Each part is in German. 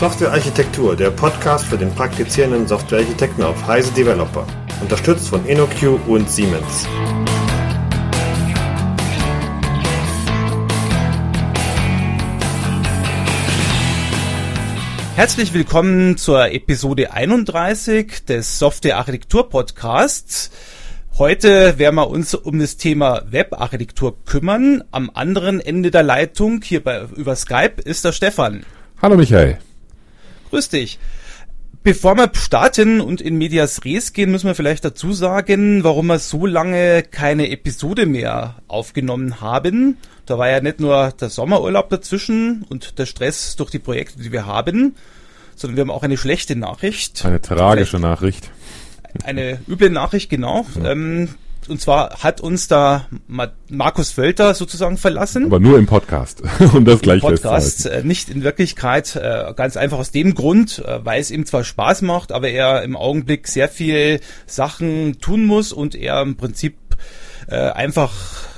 Softwarearchitektur, der Podcast für den praktizierenden Softwarearchitekten auf Heise Developer. Unterstützt von InnoQ und Siemens. Herzlich willkommen zur Episode 31 des Software Architektur Podcasts. Heute werden wir uns um das Thema Webarchitektur kümmern. Am anderen Ende der Leitung, hier bei, über Skype, ist der Stefan. Hallo Michael. Grüß dich. Bevor wir starten und in Medias Res gehen, müssen wir vielleicht dazu sagen, warum wir so lange keine Episode mehr aufgenommen haben. Da war ja nicht nur der Sommerurlaub dazwischen und der Stress durch die Projekte, die wir haben, sondern wir haben auch eine schlechte Nachricht. Eine tragische vielleicht Nachricht eine üble Nachricht, genau. Ja. Ähm, und zwar hat uns da Markus Völter sozusagen verlassen. Aber nur im Podcast, um das gleich Im Podcast, äh, nicht in Wirklichkeit, äh, ganz einfach aus dem Grund, äh, weil es ihm zwar Spaß macht, aber er im Augenblick sehr viel Sachen tun muss und er im Prinzip äh, einfach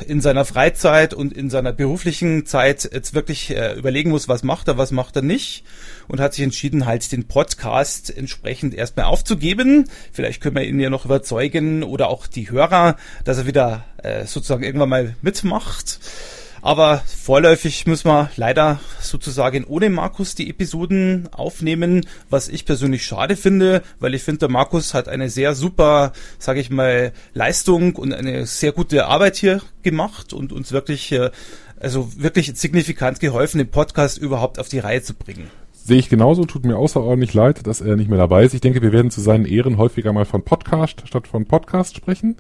in seiner Freizeit und in seiner beruflichen Zeit jetzt wirklich äh, überlegen muss, was macht er, was macht er nicht und hat sich entschieden, halt den Podcast entsprechend erstmal aufzugeben. Vielleicht können wir ihn ja noch überzeugen oder auch die Hörer, dass er wieder äh, sozusagen irgendwann mal mitmacht. Aber vorläufig müssen wir leider sozusagen ohne Markus die Episoden aufnehmen, was ich persönlich schade finde, weil ich finde, der Markus hat eine sehr super, sage ich mal, Leistung und eine sehr gute Arbeit hier gemacht und uns wirklich, äh, also wirklich signifikant geholfen, den Podcast überhaupt auf die Reihe zu bringen. Sehe ich genauso, tut mir außerordentlich leid, dass er nicht mehr dabei ist. Ich denke, wir werden zu seinen Ehren häufiger mal von Podcast statt von Podcast sprechen.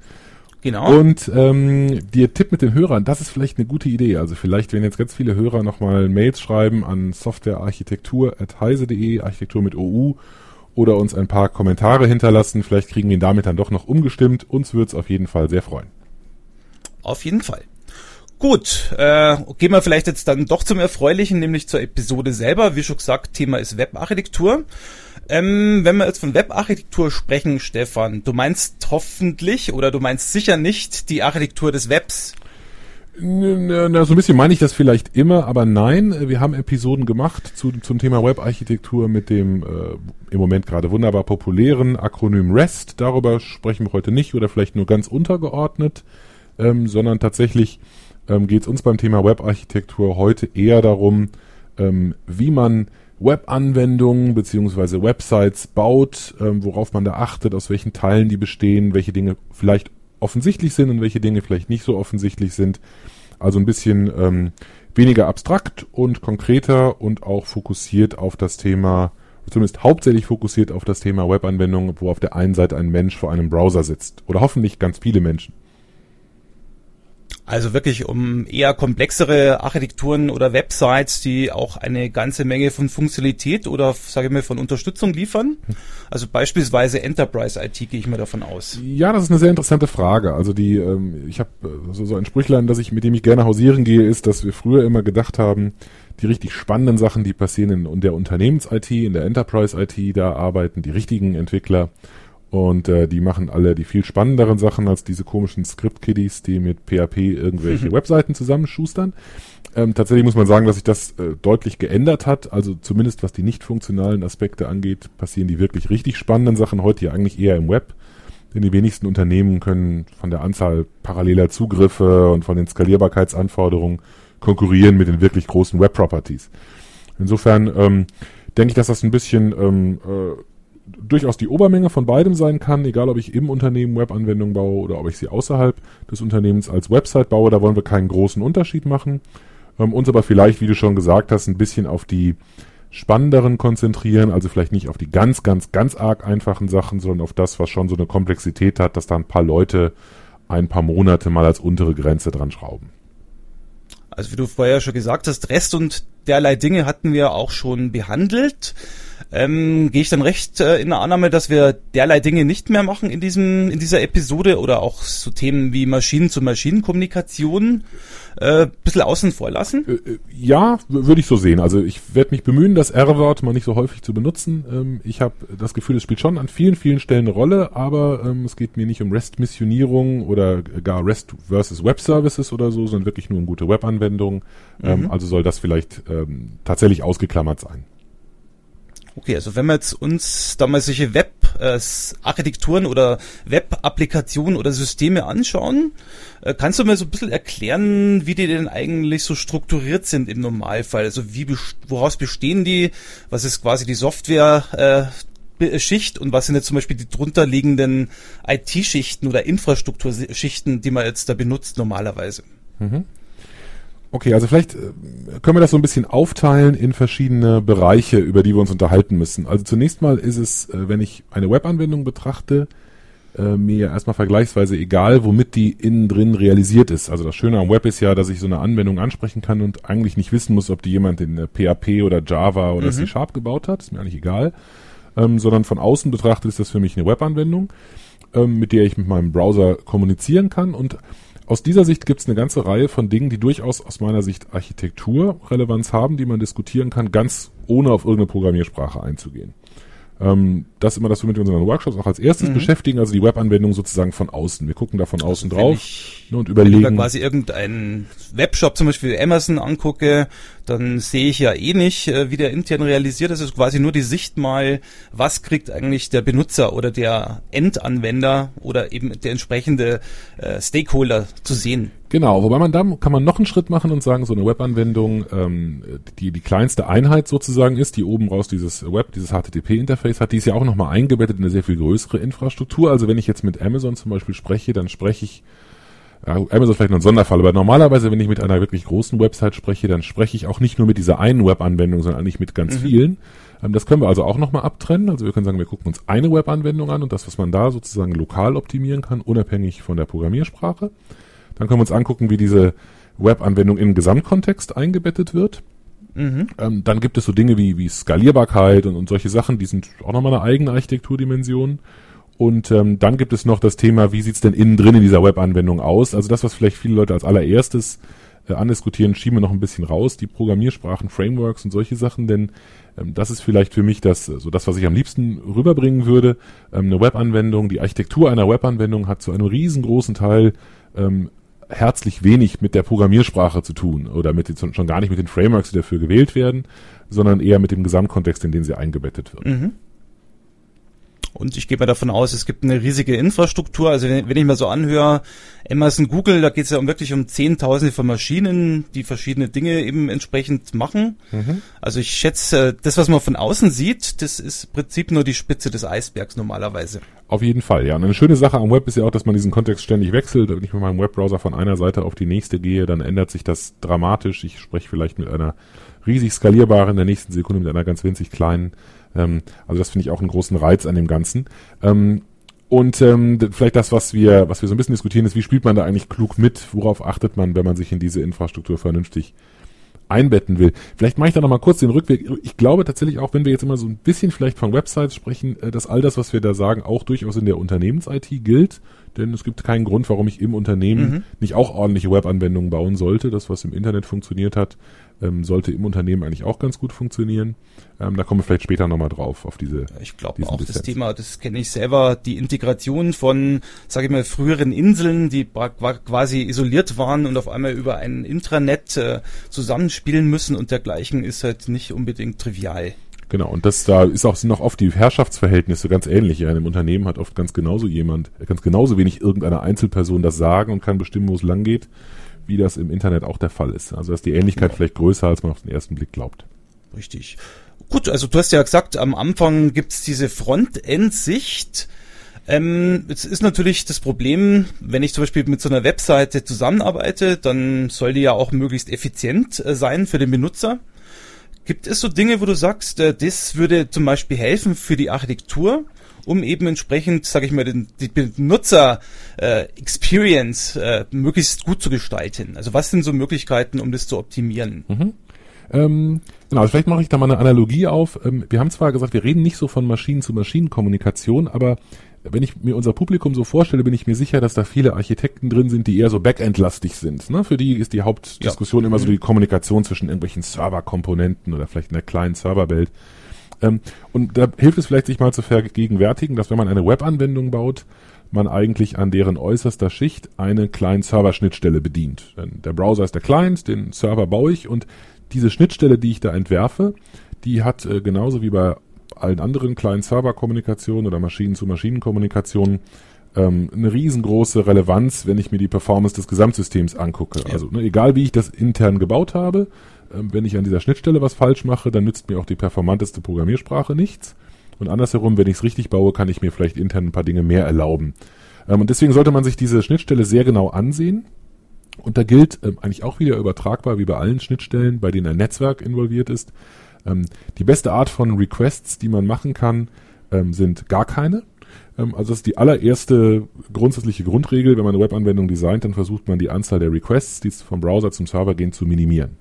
Genau. Und ähm, der Tipp mit den Hörern, das ist vielleicht eine gute Idee. Also vielleicht, wenn jetzt ganz viele Hörer nochmal Mails schreiben an softwarearchitektur.heise.de, Architektur mit OU, oder uns ein paar Kommentare hinterlassen, vielleicht kriegen wir ihn damit dann doch noch umgestimmt. Uns würde es auf jeden Fall sehr freuen. Auf jeden Fall. Gut, äh, gehen wir vielleicht jetzt dann doch zum Erfreulichen, nämlich zur Episode selber. Wie schon gesagt, Thema ist Webarchitektur. Ähm, wenn wir jetzt von Webarchitektur sprechen, Stefan, du meinst hoffentlich oder du meinst sicher nicht die Architektur des Webs. Na, so ein bisschen meine ich das vielleicht immer, aber nein, wir haben Episoden gemacht zu, zum Thema Webarchitektur mit dem äh, im Moment gerade wunderbar populären Akronym REST. Darüber sprechen wir heute nicht oder vielleicht nur ganz untergeordnet, ähm, sondern tatsächlich ähm, geht es uns beim Thema Webarchitektur heute eher darum, ähm, wie man Webanwendungen beziehungsweise Websites baut, ähm, worauf man da achtet, aus welchen Teilen die bestehen, welche Dinge vielleicht offensichtlich sind und welche Dinge vielleicht nicht so offensichtlich sind. Also ein bisschen ähm, weniger abstrakt und konkreter und auch fokussiert auf das Thema, zumindest hauptsächlich fokussiert auf das Thema Webanwendungen, wo auf der einen Seite ein Mensch vor einem Browser sitzt. Oder hoffentlich ganz viele Menschen. Also wirklich um eher komplexere Architekturen oder Websites, die auch eine ganze Menge von Funktionalität oder sage ich mal von Unterstützung liefern. Also beispielsweise Enterprise IT gehe ich mal davon aus. Ja, das ist eine sehr interessante Frage. Also die, ähm, ich habe äh, so, so ein Sprüchlein, dass ich mit dem ich gerne hausieren gehe, ist, dass wir früher immer gedacht haben, die richtig spannenden Sachen, die passieren in der Unternehmens-IT, in der Enterprise-IT, da arbeiten die richtigen Entwickler und äh, die machen alle die viel spannenderen Sachen als diese komischen Script-Kiddies, die mit PHP irgendwelche Webseiten zusammenschustern. Ähm, tatsächlich muss man sagen, dass sich das äh, deutlich geändert hat. Also zumindest was die nicht funktionalen Aspekte angeht, passieren die wirklich richtig spannenden Sachen heute ja eigentlich eher im Web. Denn die wenigsten Unternehmen können von der Anzahl paralleler Zugriffe und von den Skalierbarkeitsanforderungen konkurrieren mit den wirklich großen Web-Properties. Insofern ähm, denke ich, dass das ein bisschen ähm, äh, durchaus die Obermenge von beidem sein kann, egal ob ich im Unternehmen Webanwendungen baue oder ob ich sie außerhalb des Unternehmens als Website baue, da wollen wir keinen großen Unterschied machen. Ähm, uns aber vielleicht, wie du schon gesagt hast, ein bisschen auf die spannenderen konzentrieren, also vielleicht nicht auf die ganz, ganz, ganz arg einfachen Sachen, sondern auf das, was schon so eine Komplexität hat, dass da ein paar Leute ein paar Monate mal als untere Grenze dran schrauben. Also wie du vorher schon gesagt hast, Rest und derlei Dinge hatten wir auch schon behandelt. Ähm, Gehe ich dann recht äh, in der Annahme, dass wir derlei Dinge nicht mehr machen in diesem in dieser Episode oder auch so Themen wie Maschinen-zu-Maschinen-Kommunikation äh, bisschen außen vor lassen? Äh, äh ja, würde ich so sehen. Also ich werde mich bemühen, das R-Wort mal nicht so häufig zu benutzen. Ähm, ich habe das Gefühl, es spielt schon an vielen, vielen Stellen eine Rolle, aber ähm, es geht mir nicht um REST-Missionierung oder gar REST versus Web Services oder so, sondern wirklich nur um gute Webanwendungen. Ähm, mhm. Also soll das vielleicht ähm, tatsächlich ausgeklammert sein. Okay, also wenn wir jetzt uns da mal solche Web-Architekturen oder Web-Applikationen oder Systeme anschauen, äh, kannst du mir so ein bisschen erklären, wie die denn eigentlich so strukturiert sind im Normalfall? Also wie woraus bestehen die? Was ist quasi die Software? Äh, und was sind jetzt zum Beispiel die drunterliegenden IT-Schichten oder Infrastrukturschichten, die man jetzt da benutzt normalerweise? Mhm. Okay, also vielleicht äh, können wir das so ein bisschen aufteilen in verschiedene Bereiche, über die wir uns unterhalten müssen. Also zunächst mal ist es, äh, wenn ich eine Webanwendung betrachte, äh, mir erstmal vergleichsweise egal, womit die innen drin realisiert ist. Also das Schöne am Web ist ja, dass ich so eine Anwendung ansprechen kann und eigentlich nicht wissen muss, ob die jemand in PHP oder Java oder mhm. C Sharp gebaut hat. Ist mir eigentlich egal. Ähm, sondern von außen betrachtet ist das für mich eine Webanwendung, ähm, mit der ich mit meinem Browser kommunizieren kann und aus dieser Sicht gibt es eine ganze Reihe von Dingen, die durchaus aus meiner Sicht Architekturrelevanz haben, die man diskutieren kann, ganz ohne auf irgendeine Programmiersprache einzugehen. Ähm, das ist immer das, womit wir unseren Workshops auch als erstes mhm. beschäftigen, also die Webanwendung sozusagen von außen. Wir gucken da von außen also drauf ich, ne, und überlegen. Wenn ich quasi irgendeinen Webshop, zum Beispiel Amazon angucke, dann sehe ich ja eh nicht, äh, wie der intern realisiert ist. Es ist quasi nur die Sicht mal, was kriegt eigentlich der Benutzer oder der Endanwender oder eben der entsprechende äh, Stakeholder zu sehen. Genau, wobei man da kann man noch einen Schritt machen und sagen, so eine Webanwendung, ähm, die die kleinste Einheit sozusagen ist, die oben raus dieses Web, dieses HTTP-Interface hat, die ist ja auch nochmal eingebettet in eine sehr viel größere Infrastruktur. Also wenn ich jetzt mit Amazon zum Beispiel spreche, dann spreche ich Amazon vielleicht noch ein Sonderfall, aber normalerweise, wenn ich mit einer wirklich großen Website spreche, dann spreche ich auch nicht nur mit dieser einen Webanwendung, sondern eigentlich mit ganz mhm. vielen. Ähm, das können wir also auch nochmal abtrennen. Also wir können sagen, wir gucken uns eine Webanwendung an und das, was man da sozusagen lokal optimieren kann, unabhängig von der Programmiersprache. Dann können wir uns angucken, wie diese Webanwendung den Gesamtkontext eingebettet wird. Mhm. Ähm, dann gibt es so Dinge wie, wie Skalierbarkeit und, und solche Sachen, die sind auch nochmal eine eigene Architekturdimension. Und ähm, dann gibt es noch das Thema, wie sieht's denn innen drin in dieser Webanwendung aus? Also das, was vielleicht viele Leute als allererstes äh, andiskutieren, schieben wir noch ein bisschen raus, die Programmiersprachen, Frameworks und solche Sachen, denn ähm, das ist vielleicht für mich das, so das, was ich am liebsten rüberbringen würde. Ähm, eine Webanwendung, die Architektur einer Webanwendung hat zu einem riesengroßen Teil ähm, herzlich wenig mit der Programmiersprache zu tun oder mit den, schon gar nicht mit den Frameworks, die dafür gewählt werden, sondern eher mit dem Gesamtkontext, in den sie eingebettet wird. Mhm. Und ich gehe mal davon aus, es gibt eine riesige Infrastruktur. Also wenn, wenn ich mal so anhöre, Amazon, Google, da geht es ja um wirklich um Zehntausende von Maschinen, die verschiedene Dinge eben entsprechend machen. Mhm. Also ich schätze, das, was man von außen sieht, das ist im Prinzip nur die Spitze des Eisbergs normalerweise. Auf jeden Fall, ja. Und eine schöne Sache am Web ist ja auch, dass man diesen Kontext ständig wechselt. Wenn ich mit meinem Webbrowser von einer Seite auf die nächste gehe, dann ändert sich das dramatisch. Ich spreche vielleicht mit einer riesig skalierbaren, in der nächsten Sekunde mit einer ganz winzig kleinen. Ähm, also das finde ich auch einen großen Reiz an dem Ganzen. Ähm, und ähm, vielleicht das, was wir, was wir so ein bisschen diskutieren, ist, wie spielt man da eigentlich klug mit? Worauf achtet man, wenn man sich in diese Infrastruktur vernünftig einbetten will. Vielleicht mache ich da nochmal kurz den Rückweg. Ich glaube tatsächlich auch, wenn wir jetzt immer so ein bisschen vielleicht von Websites sprechen, äh, dass all das, was wir da sagen, auch durchaus in der Unternehmens-IT gilt. Denn es gibt keinen Grund, warum ich im Unternehmen mhm. nicht auch ordentliche Webanwendungen bauen sollte. Das, was im Internet funktioniert hat, ähm, sollte im Unternehmen eigentlich auch ganz gut funktionieren. Ähm, da kommen wir vielleicht später nochmal drauf, auf diese. Ich glaube auch Dissens. das Thema, das kenne ich selber, die Integration von, sage ich mal, früheren Inseln, die quasi isoliert waren und auf einmal über ein Intranet äh, zusammenspielen müssen und dergleichen ist halt nicht unbedingt trivial. Genau, und das da ist auch, sind auch oft die Herrschaftsverhältnisse ganz ähnlich. Ja, in einem Unternehmen hat oft ganz genauso jemand, ganz genauso wenig irgendeine Einzelperson das Sagen und kann bestimmen, wo es lang geht, wie das im Internet auch der Fall ist. Also ist die Ähnlichkeit ja. vielleicht größer, als man auf den ersten Blick glaubt. Richtig. Gut, also du hast ja gesagt, am Anfang gibt's diese Frontend-Sicht. Ähm, jetzt ist natürlich das Problem, wenn ich zum Beispiel mit so einer Webseite zusammenarbeite, dann soll die ja auch möglichst effizient äh, sein für den Benutzer. Gibt es so Dinge, wo du sagst, äh, das würde zum Beispiel helfen für die Architektur, um eben entsprechend, sage ich mal, den, die Benutzer-Experience äh, äh, möglichst gut zu gestalten? Also was sind so Möglichkeiten, um das zu optimieren? Mhm. Ähm, genau, vielleicht mache ich da mal eine Analogie auf. Ähm, wir haben zwar gesagt, wir reden nicht so von Maschinen-zu-Maschinen-Kommunikation, aber wenn ich mir unser Publikum so vorstelle, bin ich mir sicher, dass da viele Architekten drin sind, die eher so Backend-lastig sind. Ne? Für die ist die Hauptdiskussion ja. immer so die Kommunikation zwischen irgendwelchen Serverkomponenten oder vielleicht einer kleinen Serverwelt. Ähm, und da hilft es vielleicht, sich mal zu vergegenwärtigen, dass wenn man eine Webanwendung baut, man eigentlich an deren äußerster Schicht eine kleine Serverschnittstelle bedient. Denn der Browser ist der Client, den Server baue ich und diese Schnittstelle, die ich da entwerfe, die hat äh, genauso wie bei allen anderen kleinen Serverkommunikationen oder Maschinen-zu-Maschinen-Kommunikationen ähm, eine riesengroße Relevanz, wenn ich mir die Performance des Gesamtsystems angucke. Ja. Also ne, egal wie ich das intern gebaut habe, wenn ich an dieser Schnittstelle was falsch mache, dann nützt mir auch die performanteste Programmiersprache nichts. Und andersherum, wenn ich es richtig baue, kann ich mir vielleicht intern ein paar Dinge mehr erlauben. Ähm, und deswegen sollte man sich diese Schnittstelle sehr genau ansehen. Und da gilt ähm, eigentlich auch wieder übertragbar wie bei allen Schnittstellen, bei denen ein Netzwerk involviert ist. Ähm, die beste Art von Requests, die man machen kann, ähm, sind gar keine. Ähm, also das ist die allererste grundsätzliche Grundregel. Wenn man eine Webanwendung designt, dann versucht man die Anzahl der Requests, die vom Browser zum Server gehen, zu minimieren.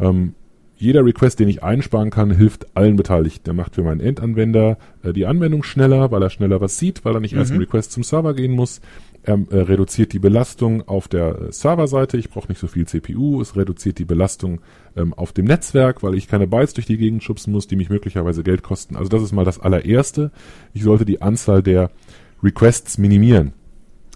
Ähm, jeder Request, den ich einsparen kann, hilft allen Beteiligten. Der macht für meinen Endanwender äh, die Anwendung schneller, weil er schneller was sieht, weil er nicht mhm. erst einen Request zum Server gehen muss. Er äh, reduziert die Belastung auf der äh, Serverseite. Ich brauche nicht so viel CPU. Es reduziert die Belastung ähm, auf dem Netzwerk, weil ich keine Bytes durch die Gegend schubsen muss, die mich möglicherweise Geld kosten. Also das ist mal das allererste. Ich sollte die Anzahl der Requests minimieren.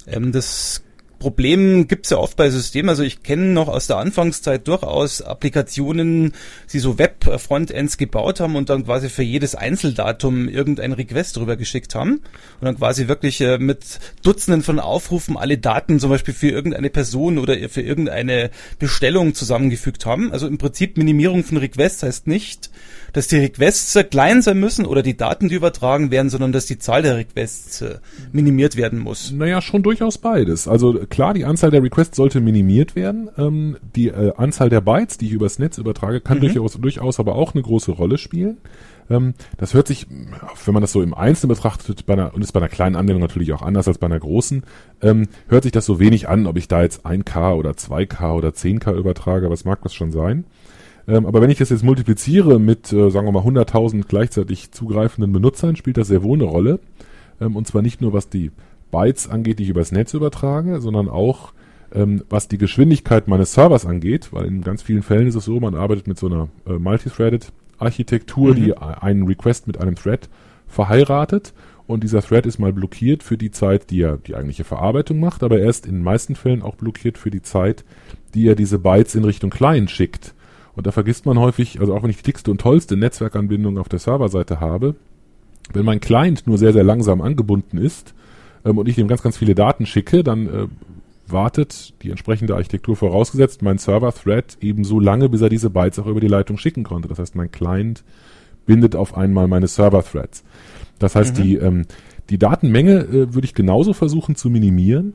Ähm, das Problem gibt's ja oft bei Systemen. Also ich kenne noch aus der Anfangszeit durchaus Applikationen, die so Web-Frontends gebaut haben und dann quasi für jedes Einzeldatum irgendein Request drüber geschickt haben und dann quasi wirklich äh, mit Dutzenden von Aufrufen alle Daten zum Beispiel für irgendeine Person oder für irgendeine Bestellung zusammengefügt haben. Also im Prinzip Minimierung von Requests heißt nicht, dass die Requests klein sein müssen oder die Daten, die übertragen werden, sondern dass die Zahl der Requests äh, minimiert werden muss. Naja, schon durchaus beides. Also klar, die Anzahl der Requests sollte minimiert werden. Ähm, die äh, Anzahl der Bytes, die ich übers Netz übertrage, kann mhm. durchaus, durchaus aber auch eine große Rolle spielen. Ähm, das hört sich, wenn man das so im Einzelnen betrachtet, bei einer, und ist bei einer kleinen Anwendung natürlich auch anders als bei einer großen, ähm, hört sich das so wenig an, ob ich da jetzt 1K oder 2K oder 10K übertrage, was mag das schon sein. Ähm, aber wenn ich das jetzt multipliziere mit, äh, sagen wir mal, 100.000 gleichzeitig zugreifenden Benutzern, spielt das sehr wohl eine Rolle. Ähm, und zwar nicht nur, was die Bytes angeht, die ich übers Netz übertrage, sondern auch, ähm, was die Geschwindigkeit meines Servers angeht, weil in ganz vielen Fällen ist es so, man arbeitet mit so einer äh, Multithreaded Architektur, mhm. die einen Request mit einem Thread verheiratet und dieser Thread ist mal blockiert für die Zeit, die er die eigentliche Verarbeitung macht, aber er ist in den meisten Fällen auch blockiert für die Zeit, die er diese Bytes in Richtung Client schickt. Und da vergisst man häufig, also auch wenn ich die dickste und tollste Netzwerkanbindung auf der Serverseite habe, wenn mein Client nur sehr, sehr langsam angebunden ist ähm, und ich ihm ganz, ganz viele Daten schicke, dann äh, wartet die entsprechende Architektur vorausgesetzt mein Server-Thread eben so lange, bis er diese Bytes auch über die Leitung schicken konnte. Das heißt, mein Client bindet auf einmal meine Server-Threads. Das heißt, mhm. die, ähm, die Datenmenge äh, würde ich genauso versuchen zu minimieren.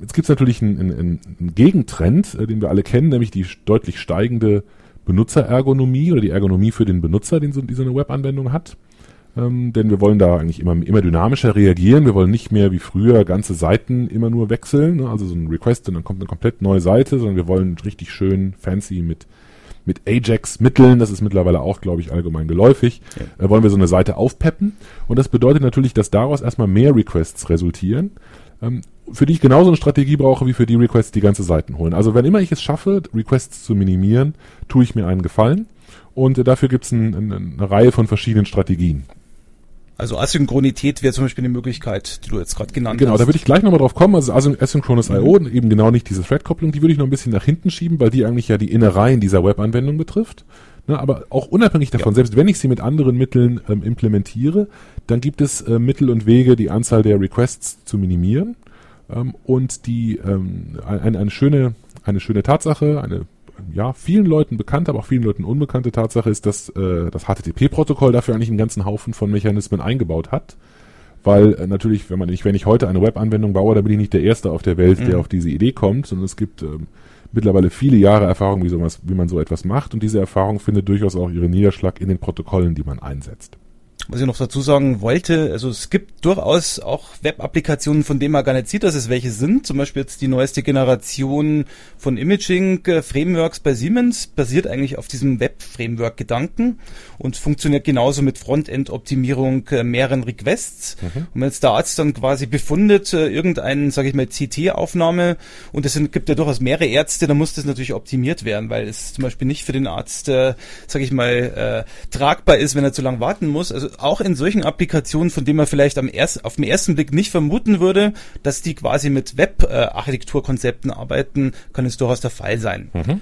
Jetzt gibt es natürlich einen, einen, einen Gegentrend, äh, den wir alle kennen, nämlich die deutlich steigende Benutzerergonomie oder die Ergonomie für den Benutzer, den so, die so eine Webanwendung hat. Ähm, denn wir wollen da eigentlich immer, immer dynamischer reagieren. Wir wollen nicht mehr wie früher ganze Seiten immer nur wechseln, ne? also so ein Request und dann kommt eine komplett neue Seite, sondern wir wollen richtig schön fancy mit mit Ajax-Mitteln, das ist mittlerweile auch, glaube ich, allgemein geläufig, ja. äh, wollen wir so eine Seite aufpeppen. Und das bedeutet natürlich, dass daraus erstmal mehr Requests resultieren. Ähm, für die ich genauso eine Strategie brauche wie für die Requests, die ganze Seiten holen. Also wenn immer ich es schaffe, Requests zu minimieren, tue ich mir einen Gefallen. Und dafür gibt es ein, eine Reihe von verschiedenen Strategien. Also Asynchronität wäre zum Beispiel eine Möglichkeit, die du jetzt gerade genannt genau, hast. Genau, da würde ich gleich nochmal drauf kommen. Also Asynchronous mhm. I.O., eben genau nicht diese Thread-Kopplung, die würde ich noch ein bisschen nach hinten schieben, weil die eigentlich ja die Innereien dieser Web-Anwendung betrifft. Ne, aber auch unabhängig davon, ja. selbst wenn ich sie mit anderen Mitteln ähm, implementiere, dann gibt es äh, Mittel und Wege, die Anzahl der Requests zu minimieren. Ähm, und die ähm, eine, eine schöne eine schöne Tatsache, eine ja vielen Leuten bekannte, aber auch vielen Leuten unbekannte Tatsache ist, dass äh, das HTTP-Protokoll dafür eigentlich einen ganzen Haufen von Mechanismen eingebaut hat. Weil äh, natürlich, wenn man nicht, wenn ich heute eine Web-Anwendung baue, dann bin ich nicht der Erste auf der Welt, mhm. der auf diese Idee kommt, sondern es gibt ähm, mittlerweile viele Jahre Erfahrung, wie, sowas, wie man so etwas macht und diese Erfahrung findet durchaus auch ihren Niederschlag in den Protokollen, die man einsetzt was ich noch dazu sagen wollte, also es gibt durchaus auch Web-Applikationen, von denen man gar nicht sieht, dass es welche sind. Zum Beispiel jetzt die neueste Generation von Imaging-Frameworks bei Siemens basiert eigentlich auf diesem Web-Framework-Gedanken und funktioniert genauso mit Frontend-Optimierung äh, mehreren Requests. Mhm. Und wenn jetzt der Arzt dann quasi befundet, äh, irgendeinen, sage ich mal, CT-Aufnahme und es gibt ja durchaus mehrere Ärzte, dann muss das natürlich optimiert werden, weil es zum Beispiel nicht für den Arzt, äh, sage ich mal, äh, tragbar ist, wenn er zu lange warten muss. Also auch in solchen Applikationen, von denen man vielleicht am erst, auf den ersten Blick nicht vermuten würde, dass die quasi mit Web-Architekturkonzepten arbeiten, kann es durchaus der Fall sein. Mhm.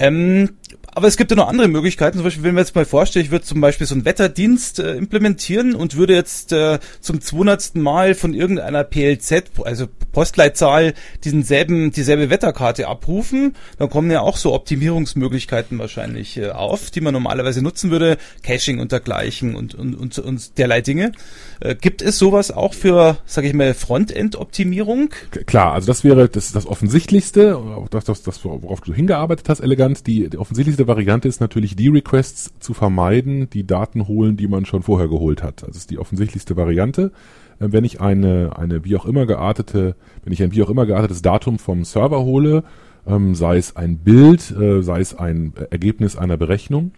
Ähm, aber es gibt ja noch andere Möglichkeiten. Zum Beispiel, wenn wir jetzt mal vorstellen, ich würde zum Beispiel so einen Wetterdienst äh, implementieren und würde jetzt äh, zum 200. Mal von irgendeiner PLZ, also Postleitzahl, diesen selben, dieselbe Wetterkarte abrufen. Dann kommen ja auch so Optimierungsmöglichkeiten wahrscheinlich äh, auf, die man normalerweise nutzen würde. Caching und dergleichen und, und, und, und derlei Dinge. Äh, gibt es sowas auch für, sage ich mal, Frontend-Optimierung? Klar, also das wäre das, das Offensichtlichste, das, das, das, worauf du hingearbeitet hast, elegant. Die, die offensichtlichste Variante ist natürlich, die Requests zu vermeiden, die Daten holen, die man schon vorher geholt hat. Das ist die offensichtlichste Variante. Äh, wenn ich eine, eine wie auch immer geartete, wenn ich ein wie auch immer geartetes Datum vom Server hole, ähm, sei es ein Bild, äh, sei es ein Ergebnis einer Berechnung,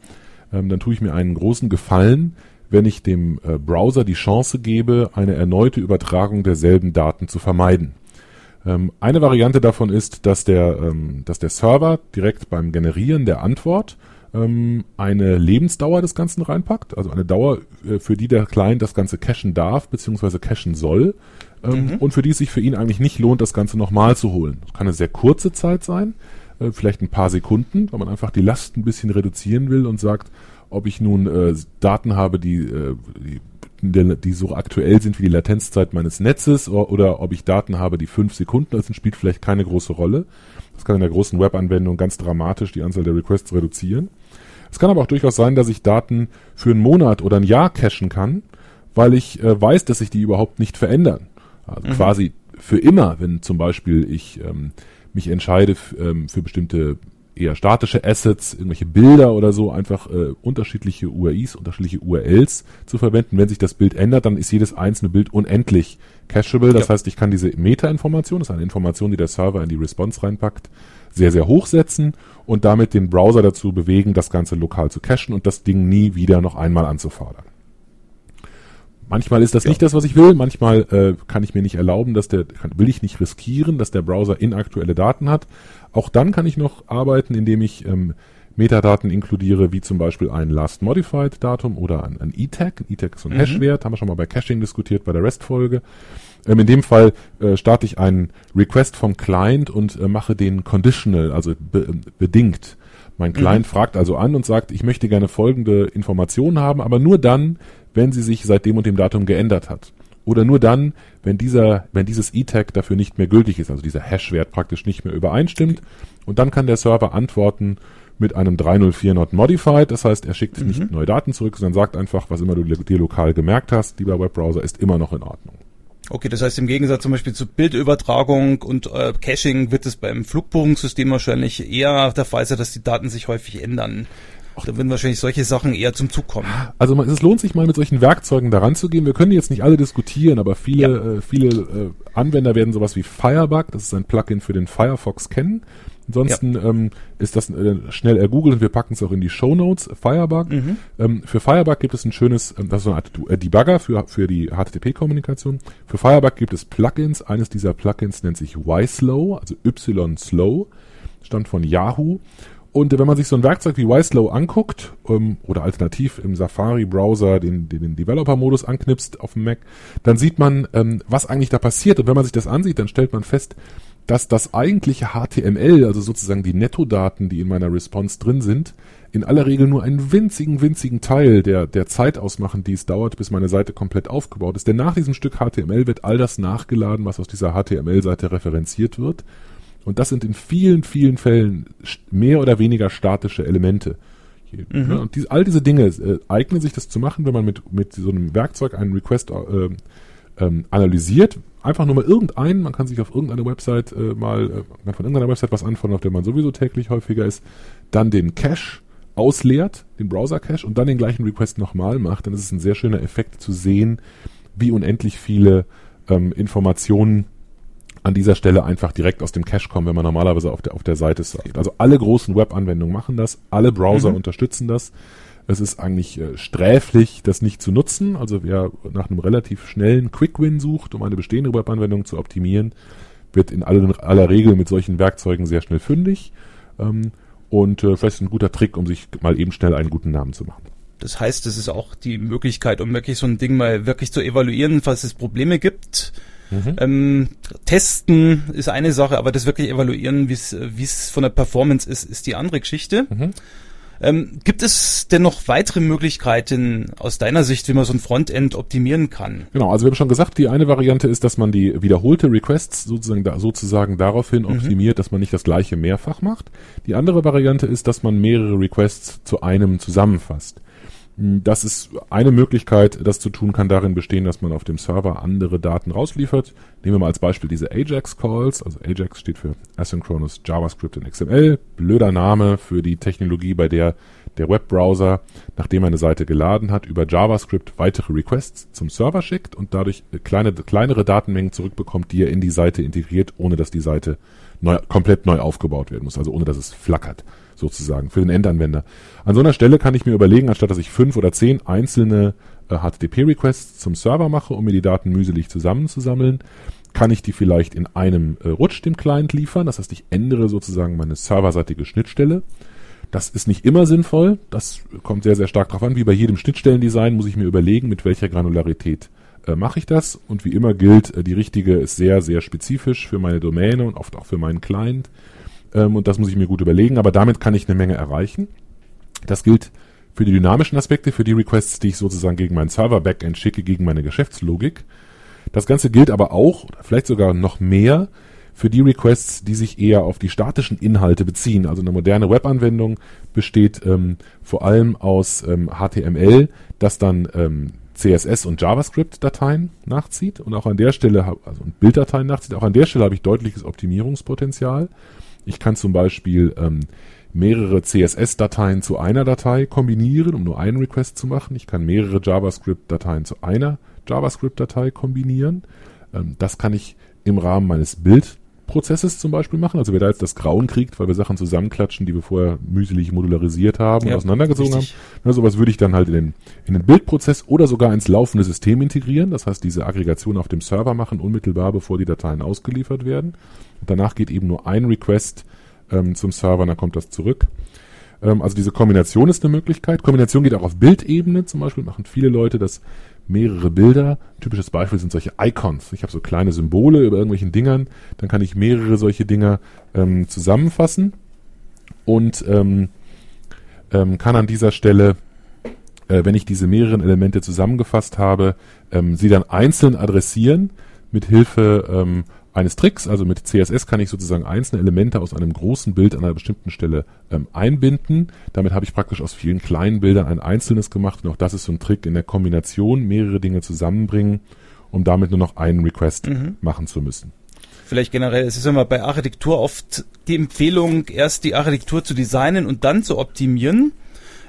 ähm, dann tue ich mir einen großen Gefallen, wenn ich dem äh, Browser die Chance gebe, eine erneute Übertragung derselben Daten zu vermeiden. Ähm, eine Variante davon ist, dass der, ähm, dass der Server direkt beim Generieren der Antwort ähm, eine Lebensdauer des Ganzen reinpackt, also eine Dauer, äh, für die der Client das Ganze cachen darf bzw. cachen soll ähm, mhm. und für die es sich für ihn eigentlich nicht lohnt, das Ganze nochmal zu holen. Das kann eine sehr kurze Zeit sein, äh, vielleicht ein paar Sekunden, weil man einfach die Last ein bisschen reduzieren will und sagt, ob ich nun äh, Daten habe, die, äh, die die so aktuell sind wie die Latenzzeit meines Netzes oder, oder ob ich Daten habe, die fünf Sekunden sind, spielt vielleicht keine große Rolle. Das kann in der großen Webanwendung ganz dramatisch die Anzahl der Requests reduzieren. Es kann aber auch durchaus sein, dass ich Daten für einen Monat oder ein Jahr cachen kann, weil ich äh, weiß, dass sich die überhaupt nicht verändern. Also mhm. quasi für immer, wenn zum Beispiel ich ähm, mich entscheide ähm, für bestimmte eher statische Assets, irgendwelche Bilder oder so, einfach äh, unterschiedliche URIs, unterschiedliche URLs zu verwenden. Wenn sich das Bild ändert, dann ist jedes einzelne Bild unendlich cacheable. Das ja. heißt, ich kann diese Meta-Information, das ist eine Information, die der Server in die Response reinpackt, sehr, sehr hochsetzen und damit den Browser dazu bewegen, das Ganze lokal zu cachen und das Ding nie wieder noch einmal anzufordern. Manchmal ist das ja. nicht das, was ich will. Manchmal äh, kann ich mir nicht erlauben, dass der, kann, will ich nicht riskieren, dass der Browser inaktuelle Daten hat. Auch dann kann ich noch arbeiten, indem ich ähm, Metadaten inkludiere, wie zum Beispiel ein Last Modified Datum oder ein, ein E-Tag. Ein E-Tag ist so ein mhm. Hash-Wert, haben wir schon mal bei Caching diskutiert, bei der REST-Folge. Ähm, in dem Fall äh, starte ich einen Request vom Client und äh, mache den conditional, also be bedingt. Mein Client mhm. fragt also an und sagt, ich möchte gerne folgende Informationen haben, aber nur dann, wenn sie sich seit dem und dem Datum geändert hat oder nur dann, wenn dieser, wenn dieses E-Tag dafür nicht mehr gültig ist, also dieser Hash-Wert praktisch nicht mehr übereinstimmt. Und dann kann der Server antworten mit einem 304 not modified. Das heißt, er schickt mhm. nicht neue Daten zurück, sondern sagt einfach, was immer du dir lokal gemerkt hast, lieber Webbrowser, ist immer noch in Ordnung. Okay, das heißt im Gegensatz zum Beispiel zu Bildübertragung und äh, Caching wird es beim Flugbuchungssystem wahrscheinlich eher der Fall sein, dass die Daten sich häufig ändern. Ach, da würden wahrscheinlich solche Sachen eher zum Zug kommen. Also es lohnt sich mal mit solchen Werkzeugen daran zu gehen. Wir können jetzt nicht alle diskutieren, aber viele, ja. äh, viele äh, Anwender werden sowas wie Firebug, das ist ein Plugin für den Firefox kennen. Ansonsten ja. ähm, ist das äh, schnell ergoogelt und wir packen es auch in die Show Notes. Firebug. Mhm. Ähm, für Firebug gibt es ein schönes, ähm, das ist so eine Art äh, Debugger für, für die HTTP-Kommunikation. Für Firebug gibt es Plugins. Eines dieser Plugins nennt sich YSlow, also Y-Slow, stammt von Yahoo und wenn man sich so ein Werkzeug wie YSlow anguckt ähm, oder alternativ im Safari-Browser den, den, den Developer-Modus anknipst auf dem Mac, dann sieht man, ähm, was eigentlich da passiert. Und wenn man sich das ansieht, dann stellt man fest, dass das eigentliche HTML, also sozusagen die Nettodaten, die in meiner Response drin sind, in aller Regel nur einen winzigen, winzigen Teil der, der Zeit ausmachen, die es dauert, bis meine Seite komplett aufgebaut ist. Denn nach diesem Stück HTML wird all das nachgeladen, was aus dieser HTML-Seite referenziert wird. Und das sind in vielen, vielen Fällen mehr oder weniger statische Elemente. Mhm. Ne? Und die, all diese Dinge äh, eignen sich das zu machen, wenn man mit, mit so einem Werkzeug einen Request äh, ähm, analysiert. Einfach nur mal irgendeinen, man kann sich auf irgendeine Website äh, mal, äh, man von irgendeiner Website was anfangen, auf der man sowieso täglich häufiger ist, dann den Cache ausleert, den Browser-Cache und dann den gleichen Request nochmal macht, dann ist es ein sehr schöner Effekt zu sehen, wie unendlich viele ähm, Informationen an dieser Stelle einfach direkt aus dem Cache kommen, wenn man normalerweise auf der, auf der Seite surft. Also alle großen Web-Anwendungen machen das, alle Browser mhm. unterstützen das. Es ist eigentlich äh, sträflich, das nicht zu nutzen. Also wer nach einem relativ schnellen Quick-Win sucht, um eine bestehende Web-Anwendung zu optimieren, wird in aller, aller Regel mit solchen Werkzeugen sehr schnell fündig. Ähm, und äh, vielleicht ist ein guter Trick, um sich mal eben schnell einen guten Namen zu machen. Das heißt, es ist auch die Möglichkeit, um wirklich so ein Ding mal wirklich zu evaluieren, falls es Probleme gibt Mhm. Ähm, testen ist eine Sache, aber das wirklich evaluieren, wie es von der Performance ist, ist die andere Geschichte. Mhm. Ähm, gibt es denn noch weitere Möglichkeiten aus deiner Sicht, wie man so ein Frontend optimieren kann? Genau, also wir haben schon gesagt, die eine Variante ist, dass man die wiederholte Requests sozusagen, da, sozusagen daraufhin mhm. optimiert, dass man nicht das gleiche mehrfach macht. Die andere Variante ist, dass man mehrere Requests zu einem zusammenfasst. Das ist eine Möglichkeit, das zu tun, kann darin bestehen, dass man auf dem Server andere Daten rausliefert. Nehmen wir mal als Beispiel diese Ajax-Calls. Also Ajax steht für Asynchronous JavaScript in XML. Blöder Name für die Technologie, bei der der Webbrowser, nachdem er eine Seite geladen hat, über JavaScript weitere Requests zum Server schickt und dadurch kleine, kleinere Datenmengen zurückbekommt, die er in die Seite integriert, ohne dass die Seite neu, komplett neu aufgebaut werden muss, also ohne dass es flackert sozusagen für den Endanwender. An so einer Stelle kann ich mir überlegen, anstatt dass ich fünf oder zehn einzelne äh, HTTP-Requests zum Server mache, um mir die Daten mühselig zusammenzusammeln, kann ich die vielleicht in einem äh, Rutsch dem Client liefern. Das heißt, ich ändere sozusagen meine serverseitige Schnittstelle. Das ist nicht immer sinnvoll. Das kommt sehr, sehr stark darauf an. Wie bei jedem Schnittstellendesign muss ich mir überlegen, mit welcher Granularität äh, mache ich das. Und wie immer gilt, äh, die richtige ist sehr, sehr spezifisch für meine Domäne und oft auch für meinen Client. Ähm, und das muss ich mir gut überlegen, aber damit kann ich eine Menge erreichen. Das gilt für die dynamischen Aspekte, für die Requests, die ich sozusagen gegen meinen Server-Backend schicke, gegen meine Geschäftslogik. Das Ganze gilt aber auch, oder vielleicht sogar noch mehr, für die Requests, die sich eher auf die statischen Inhalte beziehen. Also eine moderne Webanwendung besteht ähm, vor allem aus ähm, HTML, das dann ähm, CSS und JavaScript-Dateien nachzieht und auch an der Stelle, also Bilddateien nachzieht. Auch an der Stelle habe ich deutliches Optimierungspotenzial. Ich kann zum Beispiel ähm, mehrere CSS-Dateien zu einer Datei kombinieren, um nur einen Request zu machen. Ich kann mehrere JavaScript-Dateien zu einer JavaScript-Datei kombinieren. Ähm, das kann ich im Rahmen meines Bildprozesses zum Beispiel machen. Also wer da jetzt das Grauen kriegt, weil wir Sachen zusammenklatschen, die wir vorher mühselig modularisiert haben ja, und auseinandergezogen richtig. haben. Na, sowas würde ich dann halt in den, in den Bildprozess oder sogar ins laufende System integrieren. Das heißt, diese Aggregation auf dem Server machen, unmittelbar bevor die Dateien ausgeliefert werden. Und danach geht eben nur ein Request ähm, zum Server, dann kommt das zurück. Ähm, also diese Kombination ist eine Möglichkeit. Kombination geht auch auf Bildebene. Zum Beispiel machen viele Leute das mehrere Bilder. Ein typisches Beispiel sind solche Icons. Ich habe so kleine Symbole über irgendwelchen Dingern. Dann kann ich mehrere solche Dinger ähm, zusammenfassen und ähm, ähm, kann an dieser Stelle, äh, wenn ich diese mehreren Elemente zusammengefasst habe, ähm, sie dann einzeln adressieren mit Hilfe ähm, eines Tricks, also mit CSS kann ich sozusagen einzelne Elemente aus einem großen Bild an einer bestimmten Stelle ähm, einbinden. Damit habe ich praktisch aus vielen kleinen Bildern ein einzelnes gemacht und auch das ist so ein Trick in der Kombination, mehrere Dinge zusammenbringen, um damit nur noch einen Request mhm. machen zu müssen. Vielleicht generell, es ist immer bei Architektur oft die Empfehlung, erst die Architektur zu designen und dann zu optimieren.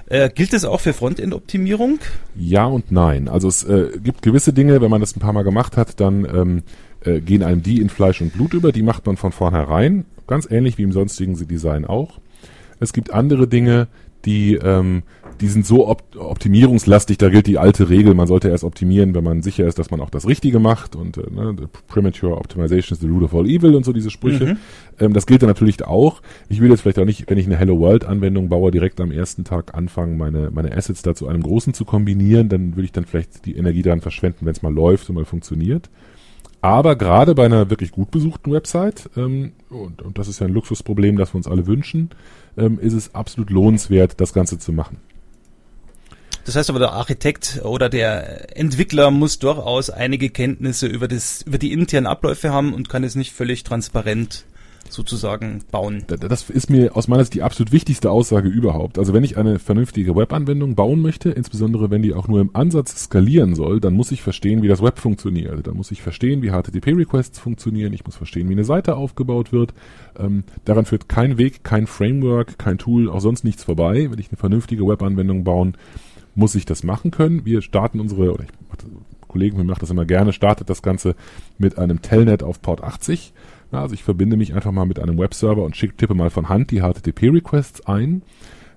Äh, gilt das auch für Frontend-Optimierung? Ja und nein. Also es äh, gibt gewisse Dinge, wenn man das ein paar Mal gemacht hat, dann ähm, äh, gehen einem die in Fleisch und Blut über. Die macht man von vornherein, ganz ähnlich wie im sonstigen Design auch. Es gibt andere Dinge, die, ähm, die sind so op optimierungslastig, da gilt die alte Regel, man sollte erst optimieren, wenn man sicher ist, dass man auch das Richtige macht und äh, ne, Premature Optimization is the root of all evil und so diese Sprüche. Mhm. Ähm, das gilt dann natürlich auch. Ich will jetzt vielleicht auch nicht, wenn ich eine Hello World Anwendung baue, direkt am ersten Tag anfangen, meine, meine Assets da zu einem großen zu kombinieren, dann würde ich dann vielleicht die Energie daran verschwenden, wenn es mal läuft und mal funktioniert. Aber gerade bei einer wirklich gut besuchten Website, ähm, und, und das ist ja ein Luxusproblem, das wir uns alle wünschen, ähm, ist es absolut lohnenswert, das Ganze zu machen. Das heißt aber, der Architekt oder der Entwickler muss durchaus einige Kenntnisse über, das, über die internen Abläufe haben und kann es nicht völlig transparent sozusagen bauen. Das ist mir aus meiner Sicht die absolut wichtigste Aussage überhaupt. Also wenn ich eine vernünftige Webanwendung bauen möchte, insbesondere wenn die auch nur im Ansatz skalieren soll, dann muss ich verstehen, wie das Web funktioniert. Dann muss ich verstehen, wie HTTP-Requests funktionieren. Ich muss verstehen, wie eine Seite aufgebaut wird. Ähm, daran führt kein Weg, kein Framework, kein Tool, auch sonst nichts vorbei. Wenn ich eine vernünftige Webanwendung bauen, muss ich das machen können. Wir starten unsere, oder ich, Kollegen, wir machen das immer gerne, startet das Ganze mit einem Telnet auf Port 80 ja, also ich verbinde mich einfach mal mit einem Webserver und schick, tippe mal von Hand die HTTP-Requests ein.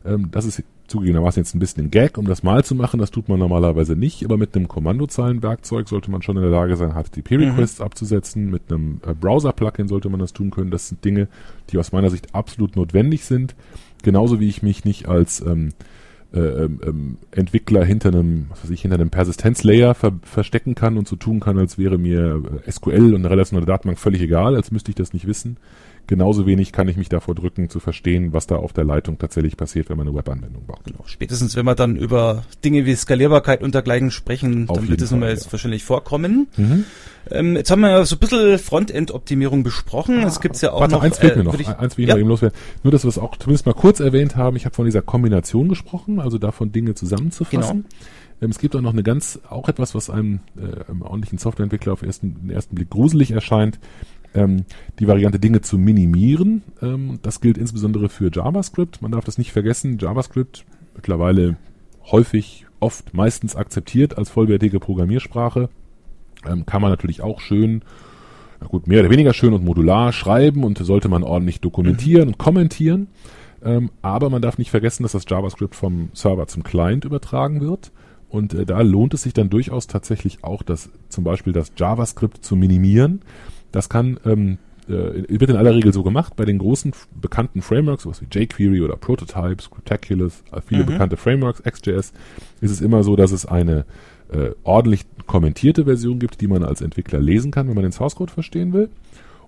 Ähm, das ist zugegebenermaßen jetzt ein bisschen ein Gag, um das mal zu machen. Das tut man normalerweise nicht, aber mit einem Kommandozeilenwerkzeug sollte man schon in der Lage sein, HTTP-Requests mhm. abzusetzen. Mit einem äh, Browser-Plugin sollte man das tun können. Das sind Dinge, die aus meiner Sicht absolut notwendig sind. Genauso wie ich mich nicht als ähm, äh, ähm, ähm, Entwickler hinter einem, was ich, hinter einem Persistenzlayer ver verstecken kann und so tun kann, als wäre mir äh, SQL und eine relationale Datenbank völlig egal, als müsste ich das nicht wissen. Genauso wenig kann ich mich davor drücken, zu verstehen, was da auf der Leitung tatsächlich passiert, wenn man eine Webanwendung baut. Genau. Spätestens, wenn wir dann über Dinge wie Skalierbarkeit und dergleichen sprechen, Auf dann wird es nochmal Fall, jetzt ja. wahrscheinlich vorkommen. Mhm. Ähm, jetzt haben wir ja so ein bisschen Frontend-Optimierung besprochen. Es gibt's ja auch Warte, noch. eins fehlt äh, mir noch. ich- eins will ich ja. noch eben loswerden. Nur, dass wir es auch zumindest mal kurz erwähnt haben. Ich habe von dieser Kombination gesprochen, also davon Dinge zusammenzufassen. Ähm, es gibt auch noch eine ganz, auch etwas, was einem, äh, einem ordentlichen Softwareentwickler auf ersten, den ersten Blick gruselig erscheint. Ähm, die Variante Dinge zu minimieren. Ähm, das gilt insbesondere für JavaScript. Man darf das nicht vergessen. JavaScript mittlerweile häufig, oft, meistens akzeptiert als vollwertige Programmiersprache. Ähm, kann man natürlich auch schön na gut, mehr oder weniger schön und modular schreiben und sollte man ordentlich dokumentieren und kommentieren. Ähm, aber man darf nicht vergessen, dass das JavaScript vom Server zum Client übertragen wird. Und äh, da lohnt es sich dann durchaus tatsächlich auch, das, zum Beispiel das JavaScript zu minimieren. Das kann, ähm, äh, wird in aller Regel so gemacht. Bei den großen bekannten Frameworks, sowas wie jQuery oder Prototype, Scriptaculous, äh, viele Mhm. bekannte Frameworks, XJS, ist es immer so, dass es eine äh, ordentlich kommentierte Version gibt, die man als Entwickler lesen kann, wenn man den Source Code verstehen will.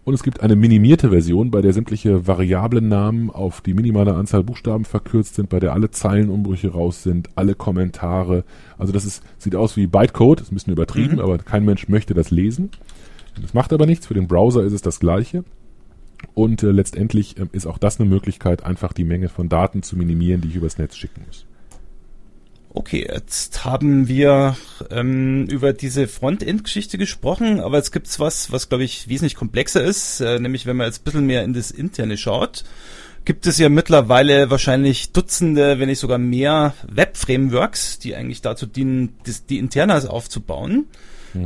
Und es gibt eine minimierte Version, bei der sämtliche Variablennamen auf die minimale Anzahl Buchstaben verkürzt sind, bei der alle Zeilenumbrüche raus sind, alle Kommentare. Also das ist, sieht aus wie Bytecode, ist ein bisschen übertrieben, Mhm. aber kein Mensch möchte das lesen. Das macht aber nichts, für den Browser ist es das gleiche. Und äh, letztendlich ähm, ist auch das eine Möglichkeit, einfach die Menge von Daten zu minimieren, die ich übers Netz schicken muss. Okay, jetzt haben wir ähm, über diese Frontend-Geschichte gesprochen, aber jetzt gibt's was, was glaube ich wesentlich komplexer ist, äh, nämlich wenn man jetzt ein bisschen mehr in das Interne schaut, gibt es ja mittlerweile wahrscheinlich Dutzende, wenn nicht sogar mehr Web-Frameworks, die eigentlich dazu dienen, das, die Internas aufzubauen.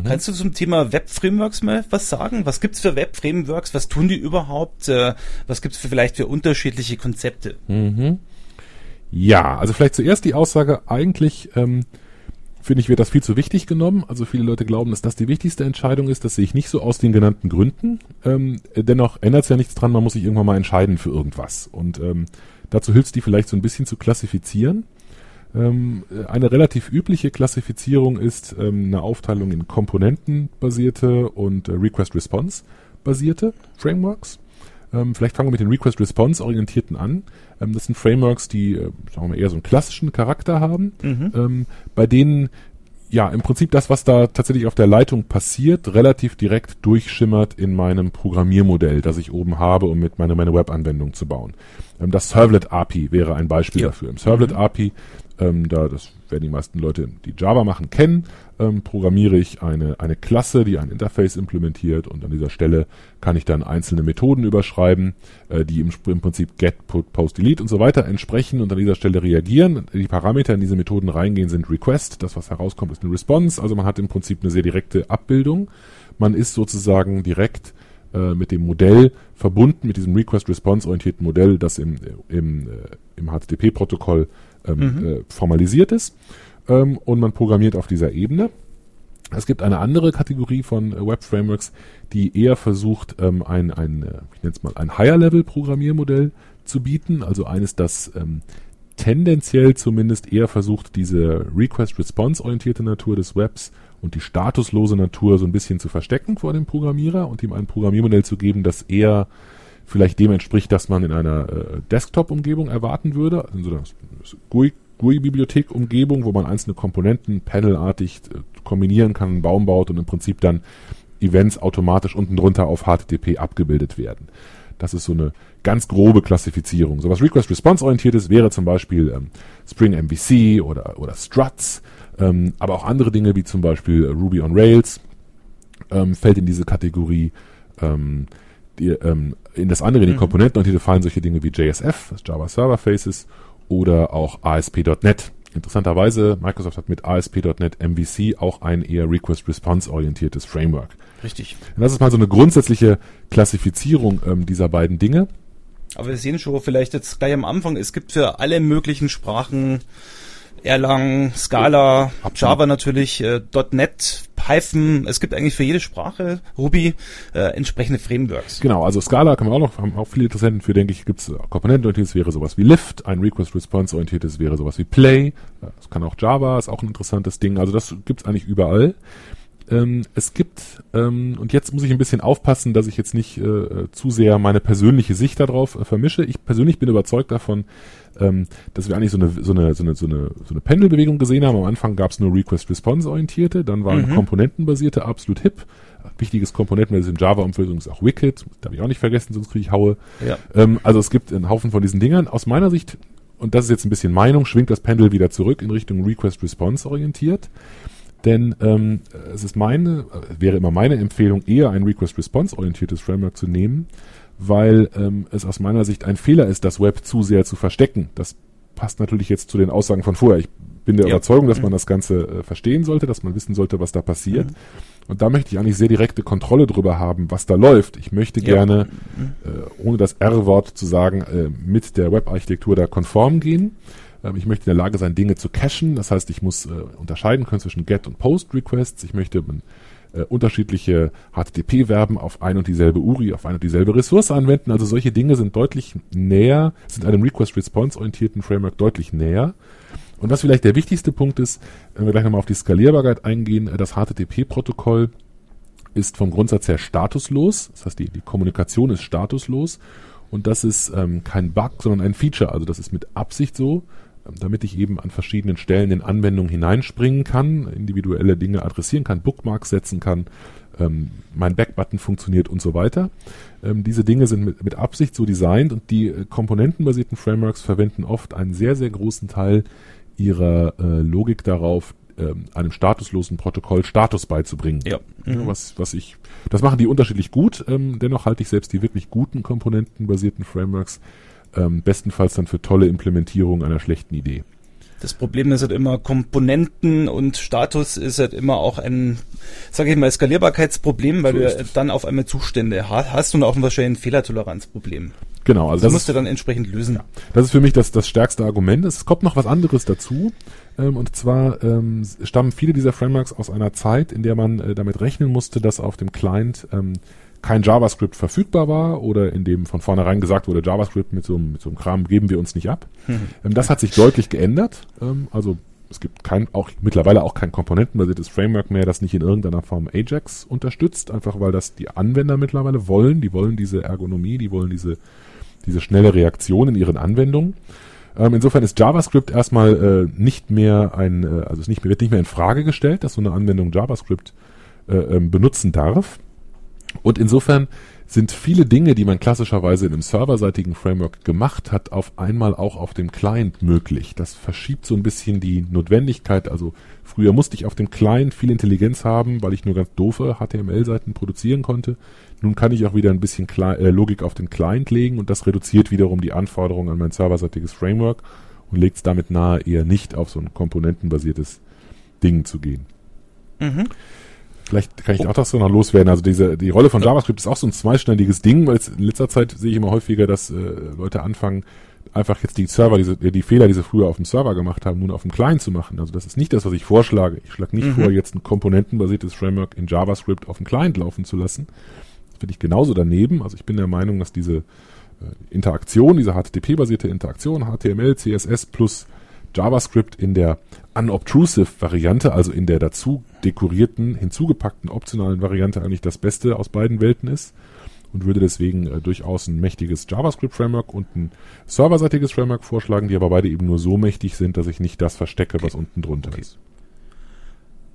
Kannst du zum Thema Web-Frameworks mal was sagen? Was gibt's für Web-Frameworks? Was tun die überhaupt? Äh, was gibt's für vielleicht für unterschiedliche Konzepte? Ja, also vielleicht zuerst die Aussage, eigentlich ähm, finde ich, wird das viel zu wichtig genommen. Also viele Leute glauben, dass das die wichtigste Entscheidung ist. Das sehe ich nicht so aus den genannten Gründen. Ähm, äh, dennoch ändert es ja nichts dran, man muss sich irgendwann mal entscheiden für irgendwas. Und ähm, dazu hilft es die vielleicht so ein bisschen zu klassifizieren. Ähm, äh, eine relativ übliche Klassifizierung ist ähm, eine Aufteilung in komponentenbasierte und äh, Request-Response-basierte Frameworks. Ähm, vielleicht fangen wir mit den Request-Response-orientierten an. Das sind Frameworks, die, äh, sagen wir eher so einen klassischen Charakter haben, ähm, bei denen ja im Prinzip das, was da tatsächlich auf der Leitung passiert, relativ direkt durchschimmert in meinem Programmiermodell, das ich oben habe, um mit meine, meine Web-Anwendung zu bauen. Das Servlet API wäre ein Beispiel Ja. dafür. Im Servlet API, ähm, da das werden die meisten Leute, die Java machen, kennen, ähm, programmiere ich eine, eine Klasse, die ein Interface implementiert und an dieser Stelle kann ich dann einzelne Methoden überschreiben, äh, die im, im Prinzip get, put, post, delete und so weiter entsprechen und an dieser Stelle reagieren. Die Parameter in diese Methoden reingehen sind request, das was herauskommt ist eine response, also man hat im Prinzip eine sehr direkte Abbildung. Man ist sozusagen direkt äh, mit dem Modell verbunden, mit diesem Request-Response-orientierten Modell, das im, im, äh, im HTTP-Protokoll ähm, äh, formalisiert ist. Ähm, und man programmiert auf dieser Ebene. Es gibt eine andere Kategorie von äh, Web-Frameworks, die eher versucht, ähm, ein, ein äh, ich nenne es mal, ein Higher-Level-Programmiermodell zu bieten, also eines, das ähm, tendenziell zumindest eher versucht, diese Request-Response-orientierte Natur des Webs und die statuslose Natur so ein bisschen zu verstecken vor dem Programmierer und ihm ein Programmiermodell zu geben, das eher vielleicht dem entspricht, das man in einer äh, Desktop-Umgebung erwarten würde, also in so einer GUI, GUI-Bibliothek-Umgebung, wo man einzelne Komponenten panelartig äh, kombinieren kann, einen Baum baut und im Prinzip dann Events automatisch unten drunter auf HTTP abgebildet werden. Das ist so eine ganz grobe Klassifizierung. So was Request-Response-orientiertes wäre zum Beispiel ähm, Spring MVC oder, oder Struts, ähm, aber auch andere Dinge wie zum Beispiel äh, Ruby on Rails ähm, fällt in diese Kategorie. Ähm, die, ähm, in das andere, in die Komponentenorientierte fallen solche Dinge wie JSF, das Java Server Faces, oder auch ASP.NET. Interessanterweise, Microsoft hat mit ASP.NET MVC auch ein eher Request-Response-orientiertes Framework. Richtig. Und das ist mal so eine grundsätzliche Klassifizierung ähm, dieser beiden Dinge. Aber wir sehen schon vielleicht jetzt gleich am Anfang, es gibt für alle möglichen Sprachen Erlang, Scala, Absolut. Java natürlich, äh, .NET, Python, es gibt eigentlich für jede Sprache, Ruby, äh, entsprechende Frameworks. Genau, also Scala kann man auch noch, haben auch viele Interessenten für, denke ich, gibt es Komponentenorientiertes wäre sowas wie Lift, ein Request-Response-orientiertes wäre sowas wie Play, das kann auch Java, ist auch ein interessantes Ding, also das gibt es eigentlich überall. Ähm, es gibt, ähm, und jetzt muss ich ein bisschen aufpassen, dass ich jetzt nicht äh, zu sehr meine persönliche Sicht darauf äh, vermische. Ich persönlich bin überzeugt davon, ähm, dass wir eigentlich so eine, so eine, so eine, so eine, so eine Pendelbewegung gesehen haben. Am Anfang gab es nur Request-Response-orientierte, dann waren mhm. komponentenbasierte absolut hip. Wichtiges Komponenten, das in Java-Umfeldung ist auch Wicked, darf ich auch nicht vergessen, sonst kriege ich Haue. Ja. Ähm, also es gibt einen Haufen von diesen Dingern. Aus meiner Sicht, und das ist jetzt ein bisschen Meinung, schwingt das Pendel wieder zurück in Richtung Request-Response orientiert. Denn ähm, es ist meine, wäre immer meine Empfehlung, eher ein Request-Response-orientiertes Framework zu nehmen, weil ähm, es aus meiner Sicht ein Fehler ist, das Web zu sehr zu verstecken. Das passt natürlich jetzt zu den Aussagen von vorher. Ich bin der ja. Überzeugung, dass man das Ganze äh, verstehen sollte, dass man wissen sollte, was da passiert. Mhm. Und da möchte ich eigentlich sehr direkte Kontrolle drüber haben, was da läuft. Ich möchte ja. gerne, äh, ohne das R-Wort zu sagen, äh, mit der Web-Architektur da konform gehen. Ähm, ich möchte in der Lage sein, Dinge zu cachen. Das heißt, ich muss äh, unterscheiden können zwischen Get- und Post-Requests. Ich möchte äh, unterschiedliche HTTP-Verben auf ein und dieselbe URI, auf eine und dieselbe Ressource anwenden. Also solche Dinge sind deutlich näher, sind einem Request-Response-orientierten Framework deutlich näher. Und was vielleicht der wichtigste Punkt ist, wenn wir gleich nochmal auf die Skalierbarkeit eingehen, äh, das HTTP-Protokoll ist vom Grundsatz her statuslos. Das heißt, die, die Kommunikation ist statuslos. Und das ist ähm, kein Bug, sondern ein Feature. Also das ist mit Absicht so damit ich eben an verschiedenen Stellen in Anwendungen hineinspringen kann, individuelle Dinge adressieren kann, Bookmarks setzen kann, ähm, mein Backbutton funktioniert und so weiter. Ähm, diese Dinge sind mit, mit, Absicht so designt und die äh, komponentenbasierten Frameworks verwenden oft einen sehr, sehr großen Teil ihrer äh, Logik darauf, ähm, einem statuslosen Protokoll Status beizubringen. Ja. Mhm. Was, was ich, das machen die unterschiedlich gut. Ähm, dennoch halte ich selbst die wirklich guten komponentenbasierten Frameworks ähm, bestenfalls dann für tolle Implementierung einer schlechten Idee. Das Problem ist halt immer Komponenten und Status ist halt immer auch ein, sage ich mal, Skalierbarkeitsproblem, weil so du dann auf einmal Zustände hast und auch wahrscheinlich ein Fehlertoleranzproblem. Genau, also das, das musst du dann entsprechend lösen. Ja, das ist für mich das, das stärkste Argument. Es kommt noch was anderes dazu. Ähm, und zwar ähm, stammen viele dieser Frameworks aus einer Zeit, in der man äh, damit rechnen musste, dass auf dem Client ähm, kein JavaScript verfügbar war oder in dem von vornherein gesagt wurde, JavaScript mit so, mit so einem Kram geben wir uns nicht ab. Mhm. das hat sich deutlich geändert. Ähm, also es gibt kein, auch mittlerweile auch kein komponentenbasiertes Framework mehr, das nicht in irgendeiner Form Ajax unterstützt, einfach weil das die Anwender mittlerweile wollen. Die wollen diese Ergonomie, die wollen diese, diese schnelle Reaktion in ihren Anwendungen. Ähm, insofern ist JavaScript erstmal äh, nicht mehr ein, äh, also es nicht wird nicht mehr in Frage gestellt, dass so eine Anwendung JavaScript äh, ähm, benutzen darf. Und insofern sind viele Dinge, die man klassischerweise in einem serverseitigen Framework gemacht hat, auf einmal auch auf dem Client möglich. Das verschiebt so ein bisschen die Notwendigkeit. Also früher musste ich auf dem Client viel Intelligenz haben, weil ich nur ganz doofe HTML-Seiten produzieren konnte. Nun kann ich auch wieder ein bisschen Cli äh, Logik auf den Client legen und das reduziert wiederum die Anforderungen an mein serverseitiges Framework und legt es damit nahe, eher nicht auf so ein komponentenbasiertes Ding zu gehen. Mhm. Vielleicht kann ich auch das so noch loswerden. Also diese, die Rolle von JavaScript ist auch so ein zweischneidiges Ding, weil in letzter Zeit sehe ich immer häufiger, dass äh, Leute anfangen, einfach jetzt die Server, diese, die Fehler, die sie früher auf dem Server gemacht haben, nun auf dem Client zu machen. Also das ist nicht das, was ich vorschlage. Ich schlage nicht mhm. vor, jetzt ein komponentenbasiertes Framework in JavaScript auf dem Client laufen zu lassen. Das finde ich genauso daneben. Also ich bin der Meinung, dass diese äh, Interaktion, diese HTTP-basierte Interaktion, HTML, CSS plus JavaScript in der unobtrusive Variante, also in der dazu dekorierten, hinzugepackten optionalen Variante eigentlich das Beste aus beiden Welten ist und würde deswegen äh, durchaus ein mächtiges JavaScript-Framework und ein serverseitiges Framework vorschlagen, die aber beide eben nur so mächtig sind, dass ich nicht das verstecke, okay. was unten drunter okay. ist.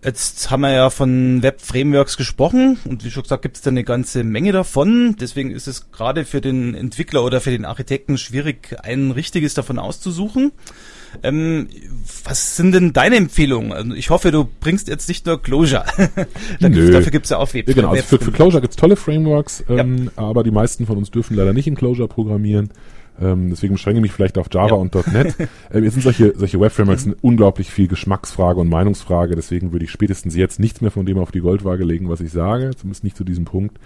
Jetzt haben wir ja von Web-Frameworks gesprochen und wie schon gesagt, gibt es da eine ganze Menge davon. Deswegen ist es gerade für den Entwickler oder für den Architekten schwierig, ein richtiges davon auszusuchen. Ähm, was sind denn deine Empfehlungen? Also ich hoffe, du bringst jetzt nicht nur Clojure. Nö. Dafür gibt's ja auch Web. Ja, genau, also für, für Clojure gibt's tolle Frameworks, ähm, ja. aber die meisten von uns dürfen leider nicht in Clojure programmieren. Ähm, deswegen beschränke ich mich vielleicht auf Java ja. und .NET. ähm, jetzt sind solche, solche Web-Frameworks mhm. unglaublich viel Geschmacksfrage und Meinungsfrage. Deswegen würde ich spätestens jetzt nichts mehr von dem auf die Goldwaage legen, was ich sage. Zumindest nicht zu diesem Punkt.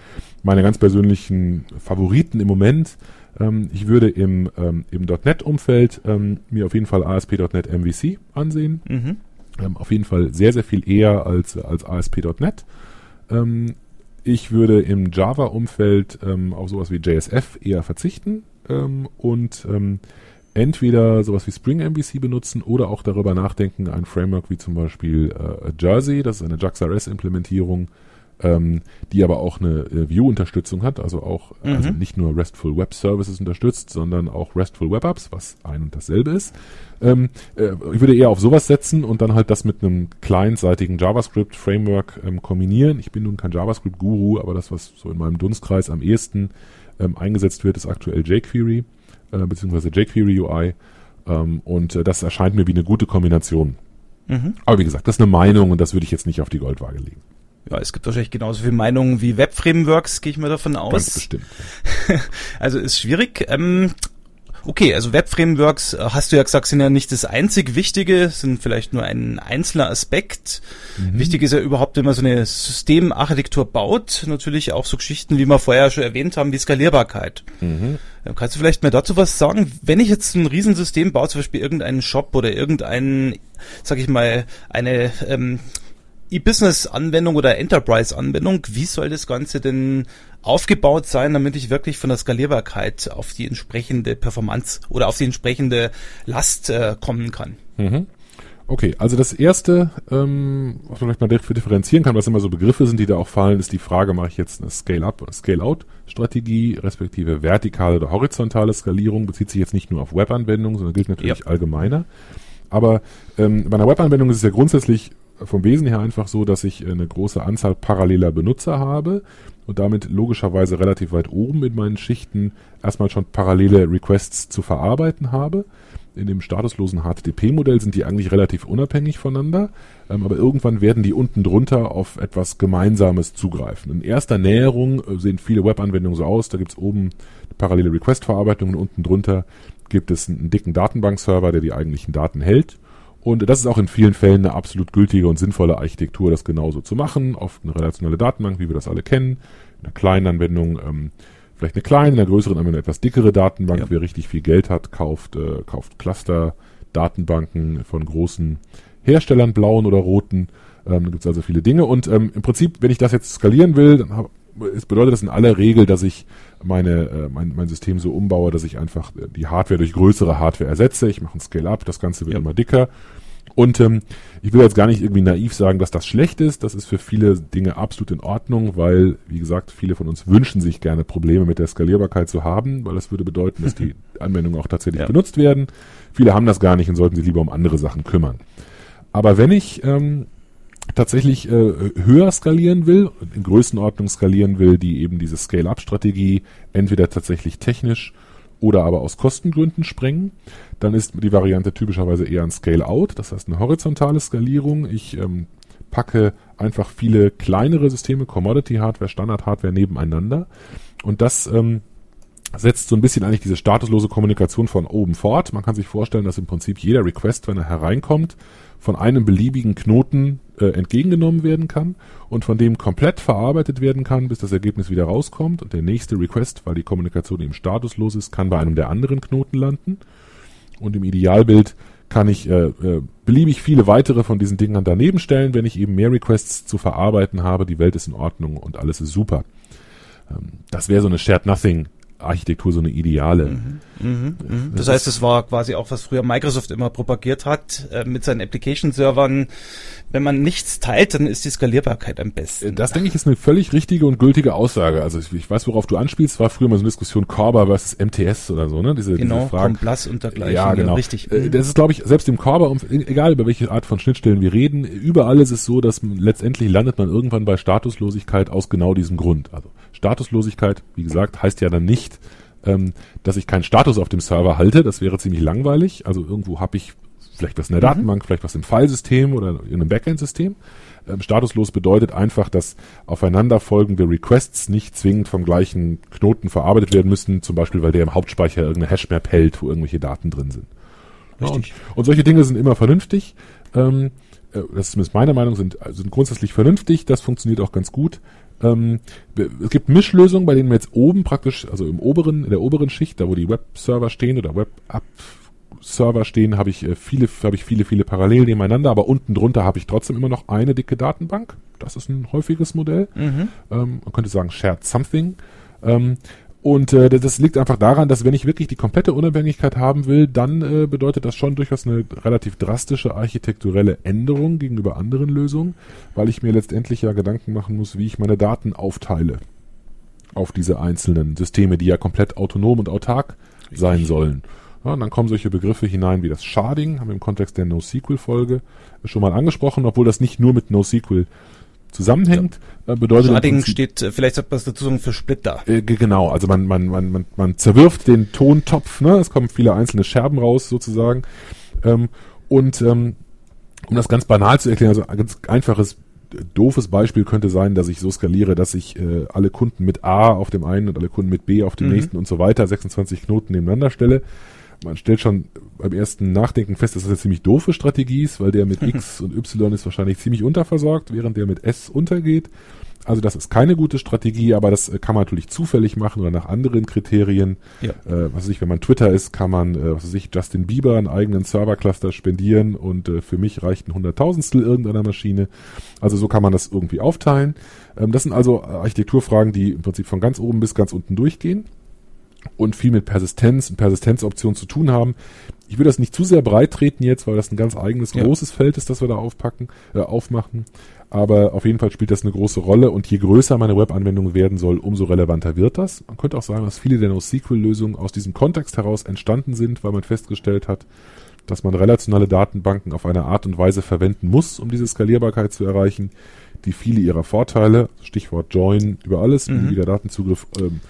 Meine ganz persönlichen Favoriten im Moment ähm, ich würde im, ähm, im .NET-Umfeld ähm, mir auf jeden Fall ASP.NET MVC ansehen. Mhm. Ähm, auf jeden Fall sehr, sehr viel eher als, als ASP.NET. Ähm, ich würde im Java-Umfeld ähm, auf sowas wie JSF eher verzichten und entweder sowas wie Spring MVC benutzen oder auch darüber nachdenken, ein Framework wie zum Beispiel äh, Jersey, das ist eine JAX-RS-Implementierung, ähm, die aber auch eine äh, View-Unterstützung hat, also auch Mhm. also nicht nur RESTful Web Services unterstützt, sondern auch RESTful Web Apps, was ein und dasselbe ist. Ähm, äh, ich würde eher auf sowas setzen und dann halt das mit einem clientseitigen JavaScript-Framework ähm, kombinieren. Ich bin nun kein JavaScript-Guru, aber das, was so in meinem Dunstkreis am ehesten ähm, eingesetzt wird, ist aktuell jQuery, äh, beziehungsweise jQuery UI. Ähm, und äh, das erscheint mir wie eine gute Kombination. Mhm. Aber wie gesagt, das ist eine Meinung und das würde ich jetzt nicht auf die Goldwaage legen. Ja, es gibt wahrscheinlich genauso viele Meinungen wie Web-Frameworks, gehe ich mal davon Ganz aus. bestimmt. Also ist schwierig. Ähm, okay, also Web-Frameworks, äh, hast du ja gesagt, sind ja nicht das einzig Wichtige, sind vielleicht nur ein einzelner Aspekt. Wichtig ist ja überhaupt, wenn man so eine Systemarchitektur baut, natürlich auch so Geschichten, wie wir vorher schon erwähnt haben, wie Skalierbarkeit. Mhm. Äh, Kannst du vielleicht mal dazu was sagen? Wenn ich jetzt ein Riesensystem baue, zum Beispiel irgendeinen Shop oder irgendeinen, sag ich mal, eine ähm, E-Business-Anwendung oder Enterprise-Anwendung, wie soll das Ganze denn aufgebaut sein, damit ich wirklich von der Skalierbarkeit auf die entsprechende Performance oder auf die entsprechende Last äh, kommen kann? Mhm. Okay, also das erste, ähm, was man vielleicht mal dafür differenzieren kann, was immer so Begriffe sind, die da auch fallen, ist die Frage, mache ich jetzt eine Scale-up oder Scale-out-Strategie, respektive vertikale oder horizontale Skalierung, bezieht sich jetzt nicht nur auf Webanwendungen, sondern gilt natürlich allgemeiner. Aber ähm, bei einer Webanwendung ist es ja grundsätzlich vom Wesen her einfach so, dass ich eine große Anzahl paralleler Benutzer habe und damit logischerweise relativ weit oben in meinen Schichten erstmal schon parallele Requests zu verarbeiten habe. In dem statuslosen HTTP-Modell sind die eigentlich relativ unabhängig voneinander, ähm, aber irgendwann werden die unten drunter auf etwas Gemeinsames zugreifen. In erster Näherung äh, sehen viele Webanwendungen so aus, da gibt es oben parallele Request-Verarbeitung und unten drunter gibt es einen dicken Datenbankserver, der die eigentlichen Daten hält. Und das ist auch in vielen Fällen eine absolut gültige und sinnvolle Architektur, das genauso zu machen. Auf eine relationale Datenbank, wie wir das alle kennen. In einer kleinen Anwendung, ähm, vielleicht eine kleine, in einer größeren Anwendung eine etwas dickere Datenbank. Ja. Wer richtig viel Geld hat, kauft, äh, kauft Cluster-Datenbanken von großen Herstellern, blauen oder roten. Ähm, da gibt es also viele Dinge. Und ähm, im Prinzip, wenn ich das jetzt skalieren will, dann hab, es bedeutet das in aller Regel, dass ich meine, äh, mein, mein System so umbaue, dass ich einfach äh, die Hardware durch größere Hardware ersetze. Ich mache ein Scale-up, das Ganze wird Ja. immer dicker. Und ähm, ich will jetzt gar nicht irgendwie naiv sagen, dass das schlecht ist. Das ist für viele Dinge absolut in Ordnung, weil, wie gesagt, viele von uns wünschen sich gerne Probleme mit der Skalierbarkeit zu haben, weil das würde bedeuten, dass die Anwendungen auch tatsächlich Ja. benutzt werden. Viele haben das gar nicht und sollten sich lieber um andere Sachen kümmern. Aber wenn ich ähm, tatsächlich äh, höher skalieren will, in Größenordnung skalieren will, die eben diese Scale-up-Strategie entweder tatsächlich technisch oder aber aus Kostengründen sprengen, dann ist die Variante typischerweise eher ein Scale-out, das heißt eine horizontale Skalierung. Ich ähm, packe einfach viele kleinere Systeme, Commodity-Hardware, Standard-Hardware nebeneinander und das ähm, setzt so ein bisschen eigentlich diese statuslose Kommunikation von oben fort. Man kann sich vorstellen, dass im Prinzip jeder Request, wenn er hereinkommt, von einem beliebigen Knoten äh, entgegengenommen werden kann und von dem komplett verarbeitet werden kann, bis das Ergebnis wieder rauskommt. Und der nächste Request, weil die Kommunikation eben statuslos ist, kann bei einem der anderen Knoten landen. Und im Idealbild kann ich äh, äh, beliebig viele weitere von diesen Dingern daneben stellen, wenn ich eben mehr Requests zu verarbeiten habe. Die Welt ist in Ordnung und alles ist super. Ähm, das wäre so eine Shared Nothing Architektur, so eine ideale. Mhm, mhm. Das heißt, es war quasi auch, was früher Microsoft immer propagiert hat, äh, mit seinen Application-Servern. Wenn man nichts teilt, dann ist die Skalierbarkeit am besten. Das denke ich ist eine völlig richtige und gültige Aussage. Also ich, ich weiß, worauf du anspielst. War früher mal so eine Diskussion Corba versus MTS oder so, ne? Diese, genau, diese Fragen. Complas und dergleichen. Ja, genau. Richtig. Äh, Das ist, glaube ich, selbst im Corba, egal über welche Art von Schnittstellen wir reden, überall ist es so, dass letztendlich landet man irgendwann bei Statuslosigkeit aus genau diesem Grund. Also Statuslosigkeit, wie gesagt, heißt ja dann nicht, ähm, dass ich keinen Status auf dem Server halte. Das wäre ziemlich langweilig. Also irgendwo habe ich vielleicht was in der Datenbank, vielleicht was im Filesystem oder in einem Backend-System. Ähm, statuslos bedeutet einfach, dass aufeinanderfolgende Requests nicht zwingend vom gleichen Knoten verarbeitet werden müssen, zum Beispiel, weil der im Hauptspeicher irgendeine Hashmap hält, wo irgendwelche Daten drin sind. Richtig. Ja, und, und solche Dinge sind immer vernünftig. Ähm, äh, das ist zumindest meine Meinung, sind, sind grundsätzlich vernünftig. Das funktioniert auch ganz gut. Ähm, es gibt Mischlösungen, bei denen wir jetzt oben praktisch, also im oberen, in der oberen Schicht, da wo die Web-Server stehen oder Web-App-Server stehen, habe ich äh, viele, habe ich viele, viele parallel nebeneinander, aber unten drunter habe ich trotzdem immer noch eine dicke Datenbank. Das ist ein häufiges Modell. Mhm. Ähm, man könnte sagen Shared Something. Ähm, Und äh, das liegt einfach daran, dass wenn ich wirklich die komplette Unabhängigkeit haben will, dann äh, bedeutet das schon durchaus eine relativ drastische architekturelle Änderung gegenüber anderen Lösungen, weil ich mir letztendlich ja Gedanken machen muss, wie ich meine Daten aufteile auf diese einzelnen Systeme, die ja komplett autonom und autark sein sollen. Ja, und dann kommen solche Begriffe hinein wie das Sharding, haben wir im Kontext der NoSQL-Folge schon mal angesprochen, obwohl das nicht nur mit NoSQL zusammenhängt, ja. Äh, bedeutet Sharding steht, äh, vielleicht sollte man das dazu sagen, für Splitter. Äh, genau, also man, man, man, man, man zerwirft den Tontopf, ne? es kommen viele einzelne Scherben raus sozusagen. Ähm, und ähm, um das ganz banal zu erklären, also ein ganz einfaches doofes Beispiel könnte sein, dass ich so skaliere, dass ich äh, alle Kunden mit A auf dem einen und alle Kunden mit B auf dem mhm. nächsten und so weiter 26 Knoten nebeneinander stelle man stellt schon beim ersten Nachdenken fest, dass das eine ziemlich doofe Strategie ist, weil der mit X und Y ist wahrscheinlich ziemlich unterversorgt, während der mit S untergeht. Also das ist keine gute Strategie, aber das äh, kann man natürlich zufällig machen oder nach anderen Kriterien. Ja. Äh, was weiß ich, wenn man Twitter ist, kann man, äh, was weiß ich, Justin Bieber einen eigenen Servercluster spendieren und äh, für mich reicht ein Hunderttausendstel irgendeiner Maschine. Also so kann man das irgendwie aufteilen. Ähm, das sind also Architekturfragen, die im Prinzip von ganz oben bis ganz unten durchgehen und viel mit Persistenz und Persistenzoptionen zu tun haben. Ich will das nicht zu sehr breit treten jetzt, weil das ein ganz eigenes ja. großes Feld ist, das wir da aufpacken, äh, aufmachen. Aber auf jeden Fall spielt das eine große Rolle und je größer meine Webanwendung werden soll, umso relevanter wird das. Man könnte auch sagen, dass viele der NoSQL-Lösungen aus diesem Kontext heraus entstanden sind, weil man festgestellt hat, dass man relationale Datenbanken auf eine Art und Weise verwenden muss, um diese Skalierbarkeit zu erreichen, die viele ihrer Vorteile, Stichwort Join über alles, mhm. wieder Datenzugriff, ähm,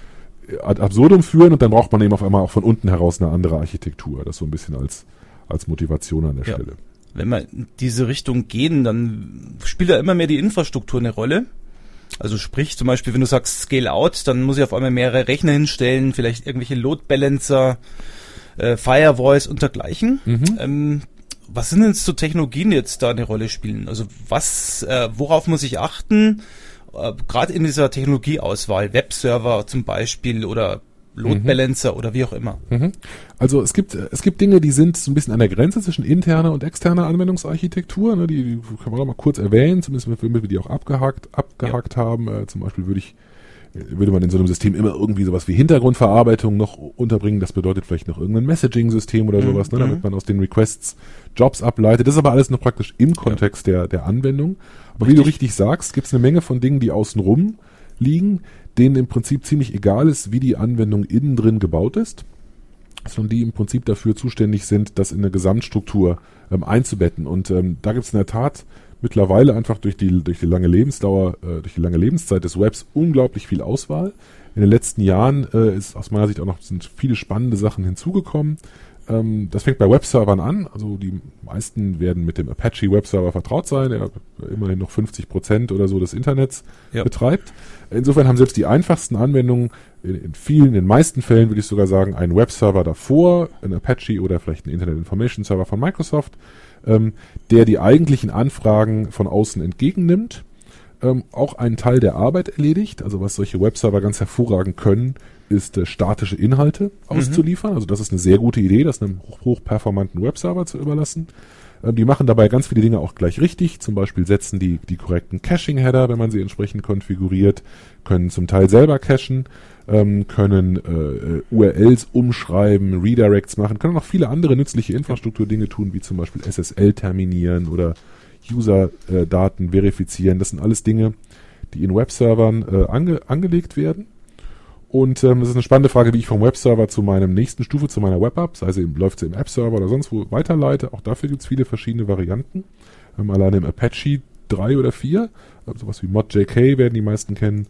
ad absurdum führen und dann braucht man eben auf einmal auch von unten heraus eine andere Architektur. Das so ein bisschen als, als Motivation an der ja. Stelle. Wenn wir in diese Richtung gehen, dann spielt ja immer mehr die Infrastruktur eine Rolle. Also sprich zum Beispiel, wenn du sagst Scale Out, dann muss ich auf einmal mehrere Rechner hinstellen, vielleicht irgendwelche Load Balancer, äh, Firewalls und dergleichen. Mhm. Ähm, was sind denn so Technologien, die jetzt da eine Rolle spielen? Also was, äh, worauf muss ich achten? Äh, gerade in dieser Technologieauswahl, Webserver zum Beispiel oder Load. Balancer mhm. oder wie auch immer. Mhm. Also es gibt es gibt Dinge, die sind so ein bisschen an der Grenze zwischen interner und externer Anwendungsarchitektur. Ne, die, die kann man auch mal kurz erwähnen, zumindest wenn wir die auch abgehakt abgehakt ja. haben. Äh, zum Beispiel würde ich würde man in so einem System immer irgendwie sowas wie Hintergrundverarbeitung noch unterbringen. Das bedeutet vielleicht noch irgendein Messaging-System oder mhm. sowas, ne, damit mhm. man aus den Requests Jobs ableitet. Das ist aber alles noch praktisch im Kontext ja. der, der Anwendung. Aber richtig. wie du richtig sagst, gibt es eine Menge von Dingen, die außenrum liegen, denen im Prinzip ziemlich egal ist, wie die Anwendung innen drin gebaut ist, sondern die im Prinzip dafür zuständig sind, das in eine Gesamtstruktur ähm, einzubetten. Und ähm, da gibt es in der Tat mittlerweile einfach durch die, durch die lange Lebensdauer, äh, durch die lange Lebenszeit des Webs unglaublich viel Auswahl. In den letzten Jahren äh, ist aus meiner Sicht auch noch sind viele spannende Sachen hinzugekommen. Ähm, das fängt bei Webservern an. Also die meisten werden mit dem Apache Webserver vertraut sein, der immerhin noch 50 Prozent oder so des Internets ja. betreibt. Insofern haben selbst die einfachsten Anwendungen in, in, vielen, in den meisten Fällen würde ich sogar sagen, einen Webserver davor, ein Apache oder vielleicht ein Internet Information Server von Microsoft ähm, der die eigentlichen Anfragen von außen entgegennimmt, ähm, auch einen Teil der Arbeit erledigt. Also was solche Webserver ganz hervorragend können, ist äh, statische Inhalte mhm. auszuliefern. Mhm. Also das ist eine sehr gute Idee, das einem hoch, hochperformanten Webserver zu überlassen. Ähm, die machen dabei ganz viele Dinge auch gleich richtig. Zum Beispiel setzen die die korrekten Caching-Header, wenn man sie entsprechend konfiguriert, können zum Teil selber cachen ähm, können äh, äh URLs umschreiben, Redirects machen, können noch viele andere nützliche Infrastrukturdinge tun, wie zum Beispiel SSL terminieren oder User-Daten äh, verifizieren. Das sind alles Dinge, die in Webservern äh, ange angelegt werden. Und ähm, ist eine spannende Frage, wie ich vom Webserver zu meinem nächsten Stufe, zu meiner Web-App, sei also läuft sie im App-Server oder sonst wo, weiterleite. Auch dafür gibt es viele verschiedene Varianten. Ähm, alleine im Apache 3 oder 4, also sowas wie ModJK werden die meisten kennen,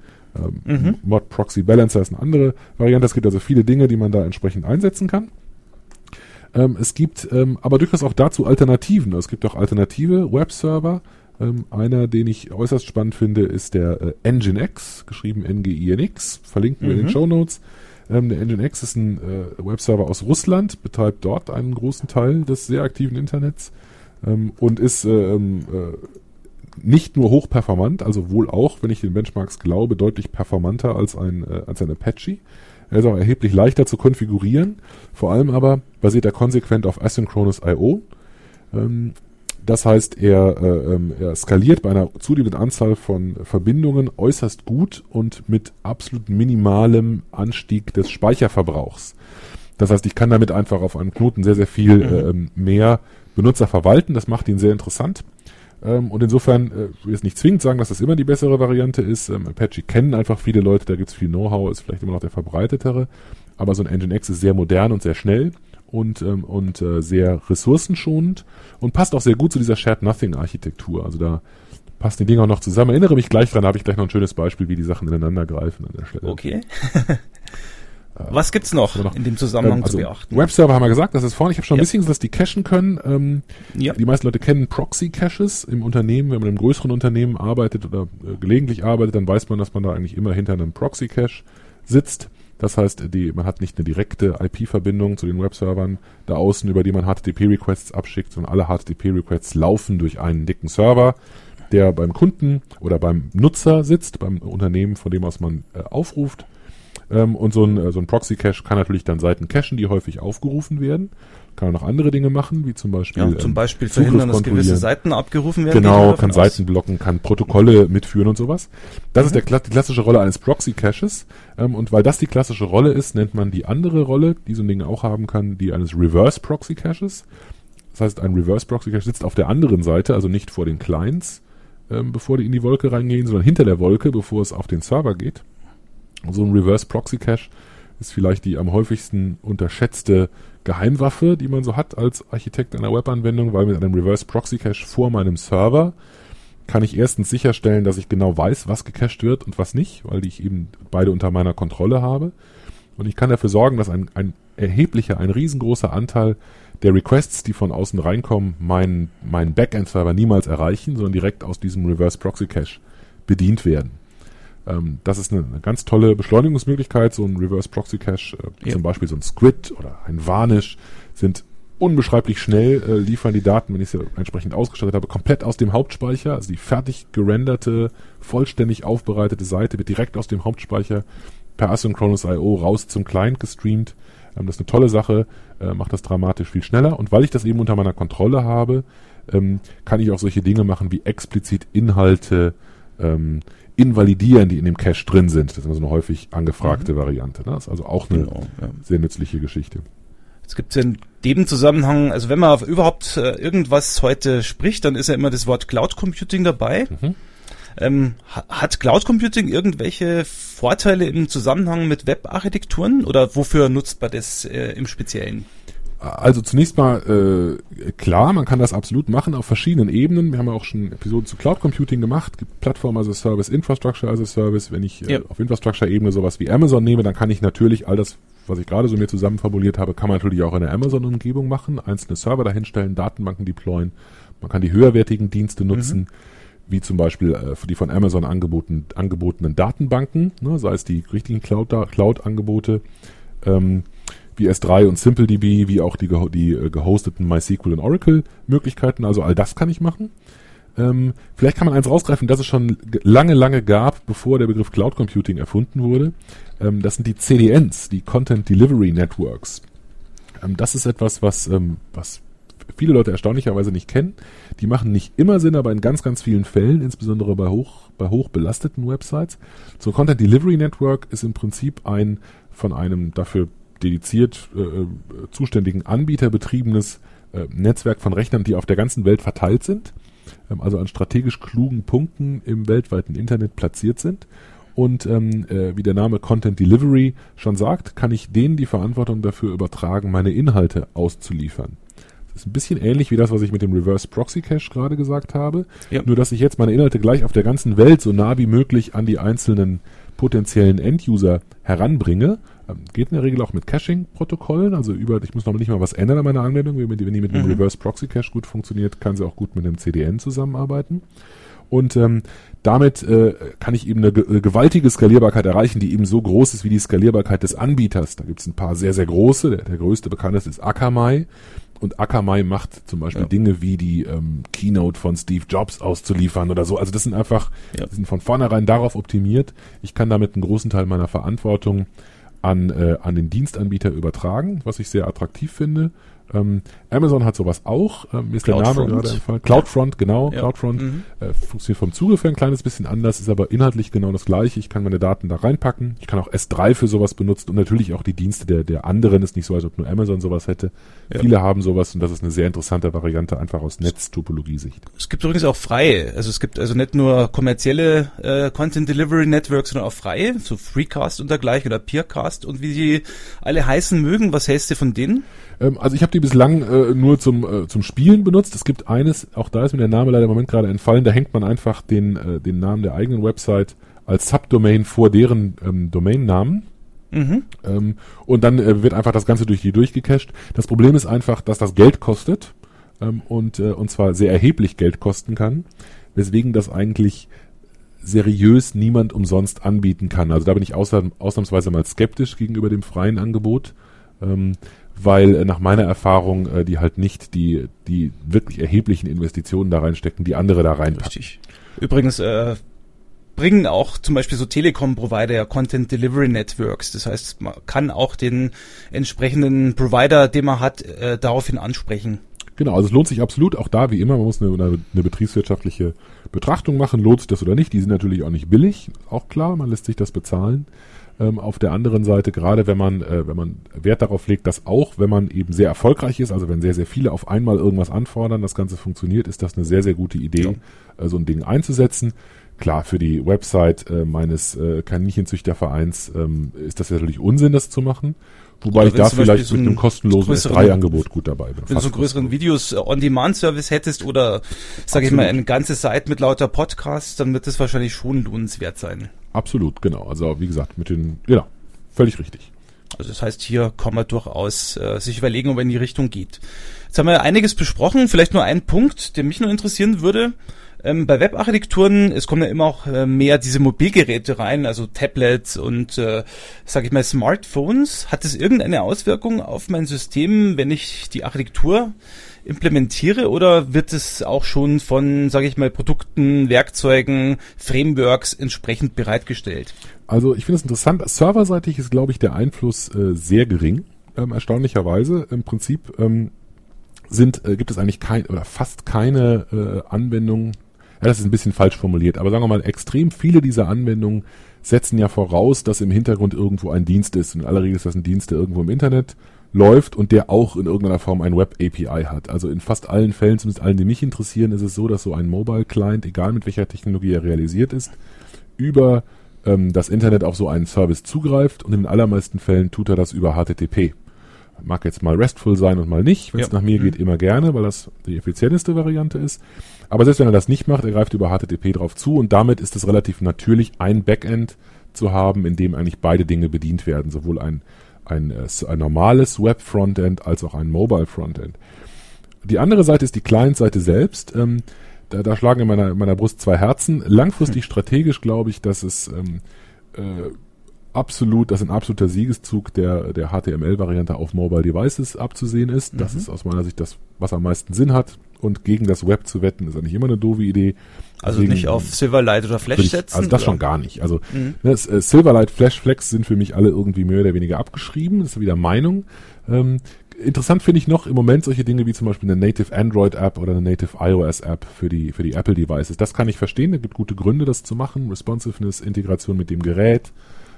mhm. Mod Proxy Balancer ist eine andere Variante. Es gibt also viele Dinge, die man da entsprechend einsetzen kann. Ähm, es gibt ähm, aber durchaus auch dazu Alternativen. Es gibt auch alternative Webserver. Ähm, einer, den ich äußerst spannend finde, ist der äh, Nginx, geschrieben N-G-I-N-X. Verlinken wir in den mhm. Show Notes. Ähm, der Nginx ist ein äh, Webserver aus Russland, betreibt dort einen großen Teil des sehr aktiven Internets ähm, und ist äh, äh, nicht nur hochperformant, also wohl auch, wenn ich den Benchmarks glaube, deutlich performanter als ein, äh, als ein Apache. Er ist auch erheblich leichter zu konfigurieren. Vor allem aber basiert er konsequent auf Asynchronous I.O. Ähm, Das heißt, er, äh, ähm, er skaliert bei einer zunehmenden Anzahl von Verbindungen äußerst gut und mit absolut minimalem Anstieg des Speicherverbrauchs. Das heißt, ich kann damit einfach auf einem Knoten sehr, sehr viel mhm. äh, mehr Benutzer verwalten. Das macht ihn sehr interessant. Ähm, und insofern äh, will jetzt nicht zwingend sagen, dass das immer die bessere Variante ist. Ähm, Apache kennen einfach viele Leute, da gibt es viel Know-how, ist vielleicht immer noch der verbreitetere. Aber so ein Nginx ist sehr modern und sehr schnell und, ähm, und äh, sehr ressourcenschonend und passt auch sehr gut zu dieser Shared Nothing Architektur. Also da passen die Dinge auch noch zusammen. Erinnere mich gleich dran, da habe ich gleich noch ein schönes Beispiel, wie die Sachen ineinander greifen an der Stelle. Okay. Was gibt's noch, noch in dem Zusammenhang ähm, also zu beachten? Webserver haben wir gesagt, das ist vorne. Ich habe schon ja. ein bisschen gesagt, dass die cachen können. Ähm, ja. Die meisten Leute kennen Proxy-Caches im Unternehmen. Wenn man im größeren Unternehmen arbeitet oder äh, gelegentlich arbeitet, dann weiß man, dass man da eigentlich immer hinter einem Proxy-Cache sitzt. Das heißt, die, man hat nicht eine direkte IP-Verbindung zu den Webservern da außen, über die man HTTP-Requests abschickt, sondern alle HTTP-Requests laufen durch einen dicken Server, der beim Kunden oder beim Nutzer sitzt, beim Unternehmen, von dem aus man äh, aufruft. Ähm, und so ein, äh, so ein Proxy-Cache kann natürlich dann Seiten cachen, die häufig aufgerufen werden. Kann auch noch andere Dinge machen, wie zum Beispiel. Ja, zum ähm, Beispiel ähm, verhindern, dass gewisse Seiten abgerufen werden. Genau, kann Seiten blocken, kann Protokolle mitführen und sowas. Das mhm. ist der, die klassische Rolle eines Proxy-Caches. Ähm, und weil das die klassische Rolle ist, nennt man die andere Rolle, die so ein Ding auch haben kann, die eines Reverse-Proxy-Caches. Das heißt, ein Reverse-Proxy-Cache sitzt auf der anderen Seite, also nicht vor den Clients, ähm, bevor die in die Wolke reingehen, sondern hinter der Wolke, bevor es auf den Server geht. So ein Reverse Proxy Cache ist vielleicht die am häufigsten unterschätzte Geheimwaffe, die man so hat als Architekt einer Webanwendung, weil mit einem Reverse Proxy Cache vor meinem Server kann ich erstens sicherstellen, dass ich genau weiß, was gecached wird und was nicht, weil ich eben beide unter meiner Kontrolle habe. Und ich kann dafür sorgen, dass ein, ein erheblicher, ein riesengroßer Anteil der Requests, die von außen reinkommen, meinen, meinen Backend-Server niemals erreichen, sondern direkt aus diesem Reverse Proxy Cache bedient werden. Ähm, das ist eine, eine, ganz tolle Beschleunigungsmöglichkeit. So ein Reverse Proxy Cache, äh, ja. zum Beispiel so ein Squid oder ein Varnish, sind unbeschreiblich schnell, äh, liefern die Daten, wenn ich sie entsprechend ausgestattet habe, komplett aus dem Hauptspeicher. Also die fertig gerenderte, vollständig aufbereitete Seite wird direkt aus dem Hauptspeicher per Asynchronous I.O. raus zum Client gestreamt. Ähm, das ist eine tolle Sache, äh, macht das dramatisch viel schneller. Und weil ich das eben unter meiner Kontrolle habe, ähm, kann ich auch solche Dinge machen wie explizit Inhalte ähm, invalidieren, die in dem Cache drin sind. Das ist also eine häufig angefragte mhm. Variante. Ne? Das ist also auch eine genau, ja. sehr nützliche Geschichte. Jetzt gibt es in dem Zusammenhang, also wenn man überhaupt äh, irgendwas heute spricht, dann ist ja immer das Wort Cloud Computing dabei. Mhm. Ähm, hat Cloud Computing irgendwelche Vorteile im Zusammenhang mit Webarchitekturen oder wofür nutzt man das äh, im Speziellen? Also zunächst mal äh, klar, man kann das absolut machen auf verschiedenen Ebenen. Wir haben ja auch schon Episoden zu Cloud Computing gemacht, gibt Plattform as a Service, Infrastructure as a Service. Wenn ich äh, ja. auf Infrastructure-Ebene sowas wie Amazon nehme, dann kann ich natürlich all das, was ich gerade so mir zusammen fabuliert habe, kann man natürlich auch in der Amazon-Umgebung machen, einzelne Server dahinstellen, Datenbanken deployen. Man kann die höherwertigen Dienste nutzen. Mhm wie zum Beispiel äh, die von Amazon angeboten, angebotenen Datenbanken, ne, sei es die richtigen Cloud-Angebote. Cloud ähm, wie S3 und SimpleDB, wie auch die, die äh, gehosteten MySQL und Oracle Möglichkeiten. Also all das kann ich machen. Ähm, vielleicht kann man eins rausgreifen, das es schon lange, lange gab, bevor der Begriff Cloud Computing erfunden wurde. Ähm, das sind die CDNs, die Content Delivery Networks. Ähm, das ist etwas, was, ähm, was viele Leute erstaunlicherweise nicht kennen. Die machen nicht immer Sinn, aber in ganz, ganz vielen Fällen, insbesondere bei hoch, bei hoch belasteten Websites. So Content Delivery Network ist im Prinzip ein von einem dafür dediziert äh, äh, zuständigen Anbieter betriebenes äh, Netzwerk von Rechnern, die auf der ganzen Welt verteilt sind, ähm, also an strategisch klugen Punkten im weltweiten Internet platziert sind. Und ähm, äh, wie der Name Content Delivery schon sagt, kann ich denen die Verantwortung dafür übertragen, meine Inhalte auszuliefern. Das ist ein bisschen ähnlich wie das, was ich mit dem Reverse Proxy Cache gerade gesagt habe. Ja. Nur, dass ich jetzt meine Inhalte gleich auf der ganzen Welt so nah wie möglich an die einzelnen potenziellen Enduser heranbringe geht in der Regel auch mit Caching-Protokollen, also über, ich muss noch nicht mal was ändern an meiner Anwendung, wenn die, mit einem mhm. Reverse Proxy Cache gut funktioniert, kann sie auch gut mit einem CDN zusammenarbeiten. Und ähm, damit äh, kann ich eben eine, eine gewaltige Skalierbarkeit erreichen, die eben so groß ist wie die Skalierbarkeit des Anbieters. Da gibt es ein paar sehr, sehr große. Der, der größte bekannteste ist Akamai. Und Akamai macht zum Beispiel ja. Dinge wie die ähm, Keynote von Steve Jobs auszuliefern oder so. Also das sind einfach, ja. die sind von vornherein darauf optimiert. Ich kann damit einen großen Teil meiner Verantwortung an, äh, an den Dienstanbieter übertragen, was ich sehr attraktiv finde. Ähm, Amazon hat sowas auch. Ähm, mir ist der Name gerade empfallen. CloudFront, genau. Ja. CloudFront mhm. äh, funktioniert vom Zugriff ein kleines bisschen anders, ist aber inhaltlich genau das gleiche. Ich kann meine Daten da reinpacken. Ich kann auch S3 für sowas benutzen und natürlich auch die Dienste der, der anderen. Ist nicht so, als ob nur Amazon sowas hätte. Ja. Viele haben sowas und das ist eine sehr interessante Variante, einfach aus Netztopologie-Sicht. Es gibt übrigens auch freie. Also es gibt also nicht nur kommerzielle äh, Content Delivery Networks, sondern auch freie, so Freecast und dergleichen oder Peercast und wie sie alle heißen mögen. Was hältst du von denen? Ähm, also ich habe die bislang äh, nur zum, äh, zum Spielen benutzt. Es gibt eines, auch da ist mir der Name leider im Moment gerade entfallen, da hängt man einfach den, äh, den Namen der eigenen Website als Subdomain vor deren ähm, Domainnamen. Mhm. Ähm, und dann äh, wird einfach das Ganze durch die durchgecached. Das Problem ist einfach, dass das Geld kostet ähm, und, äh, und zwar sehr erheblich Geld kosten kann, weswegen das eigentlich seriös niemand umsonst anbieten kann. Also da bin ich außer, ausnahmsweise mal skeptisch gegenüber dem freien Angebot. Ähm, weil äh, nach meiner Erfahrung äh, die halt nicht die, die wirklich erheblichen Investitionen da reinstecken, die andere da reinpacken. Richtig. Übrigens, äh, bringen auch zum Beispiel so Telekom-Provider ja Content Delivery Networks. Das heißt, man kann auch den entsprechenden Provider, den man hat, äh, daraufhin ansprechen. Genau, also es lohnt sich absolut, auch da wie immer, man muss eine, eine, betriebswirtschaftliche Betrachtung machen, lohnt sich das oder nicht. Die sind natürlich auch nicht billig, auch klar, man lässt sich das bezahlen. Ähm, auf der anderen Seite, gerade wenn man, äh, wenn man Wert darauf legt, dass auch, wenn man eben sehr erfolgreich ist, also wenn sehr, sehr viele auf einmal irgendwas anfordern, das Ganze funktioniert, ist das eine sehr, sehr gute Idee, ja. äh, so ein Ding einzusetzen. Klar, für die Website äh, meines äh, Kaninchenzüchtervereins ähm, ist das natürlich Unsinn, das zu machen. Wobei ich da vielleicht mit einem kostenlosen S3-Angebot gut dabei bin. Wenn du so größeren Videos äh, On-Demand-Service hättest oder, sage ich mal, eine ganze Seite mit lauter Podcasts, dann wird das wahrscheinlich schon lohnenswert sein. Absolut, genau. Also wie gesagt, mit den, genau, völlig richtig. Also das heißt, hier kann man durchaus äh, sich überlegen, ob er in die Richtung geht. Jetzt haben wir einiges besprochen, vielleicht nur ein Punkt, der mich nur interessieren würde. Ähm, bei Webarchitekturen, es kommen ja immer auch äh, mehr diese Mobilgeräte rein, also Tablets und, äh, sage ich mal, Smartphones. Hat es irgendeine Auswirkung auf mein System, wenn ich die Architektur implementiere oder wird es auch schon von, sage ich mal, Produkten, Werkzeugen, Frameworks entsprechend bereitgestellt? Also ich finde es interessant. Serverseitig ist, glaube ich, der Einfluss äh, sehr gering, ähm, erstaunlicherweise. Im Prinzip ähm, sind, äh, gibt es eigentlich kein oder fast keine äh, Anwendungen, ja, das ist ein bisschen falsch formuliert, aber sagen wir mal, extrem viele dieser Anwendungen setzen ja voraus, dass im Hintergrund irgendwo ein Dienst ist. Und in aller Regel ist das ein Dienst, der irgendwo im Internet läuft und der auch in irgendeiner Form ein Web-API hat. Also in fast allen Fällen, zumindest allen, die mich interessieren, ist es so, dass so ein Mobile-Client, egal mit welcher Technologie er realisiert ist, über ähm, das Internet auf so einen Service zugreift und in den allermeisten Fällen tut er das über HTTP. Mag jetzt mal RESTful sein und mal nicht. Wenn es ja. nach mir mhm. geht, immer gerne, weil das die effizienteste Variante ist. Aber selbst wenn er das nicht macht, er greift über HTTP drauf zu und damit ist es relativ natürlich, ein Backend zu haben, in dem eigentlich beide Dinge bedient werden, sowohl ein, ein, äh, ein normales Web-Frontend als auch ein Mobile-Frontend. Die andere Seite ist die Client-Seite selbst. Ähm, da, da schlagen in meiner, in meiner Brust zwei Herzen. Langfristig strategisch glaube ich, dass es ähm, äh, absolut, dass ein absoluter Siegeszug der, der HTML-Variante auf Mobile Devices abzusehen ist. Mhm. Das ist aus meiner Sicht das, was am meisten Sinn hat und gegen das Web zu wetten, ist eigentlich immer eine doofe Idee. Also Deswegen nicht auf Silverlight oder Flash ich, setzen? Also das oder? schon gar nicht. Also mhm. das, äh, Silverlight, Flash, Flex sind für mich alle irgendwie mehr oder weniger abgeschrieben. Das ist wieder Meinung. Ähm, interessant finde ich noch im Moment solche Dinge wie zum Beispiel eine Native Android App oder eine Native iOS App für die, für die Apple Devices. Das kann ich verstehen. Da gibt gute Gründe, das zu machen. Responsiveness, Integration mit dem Gerät.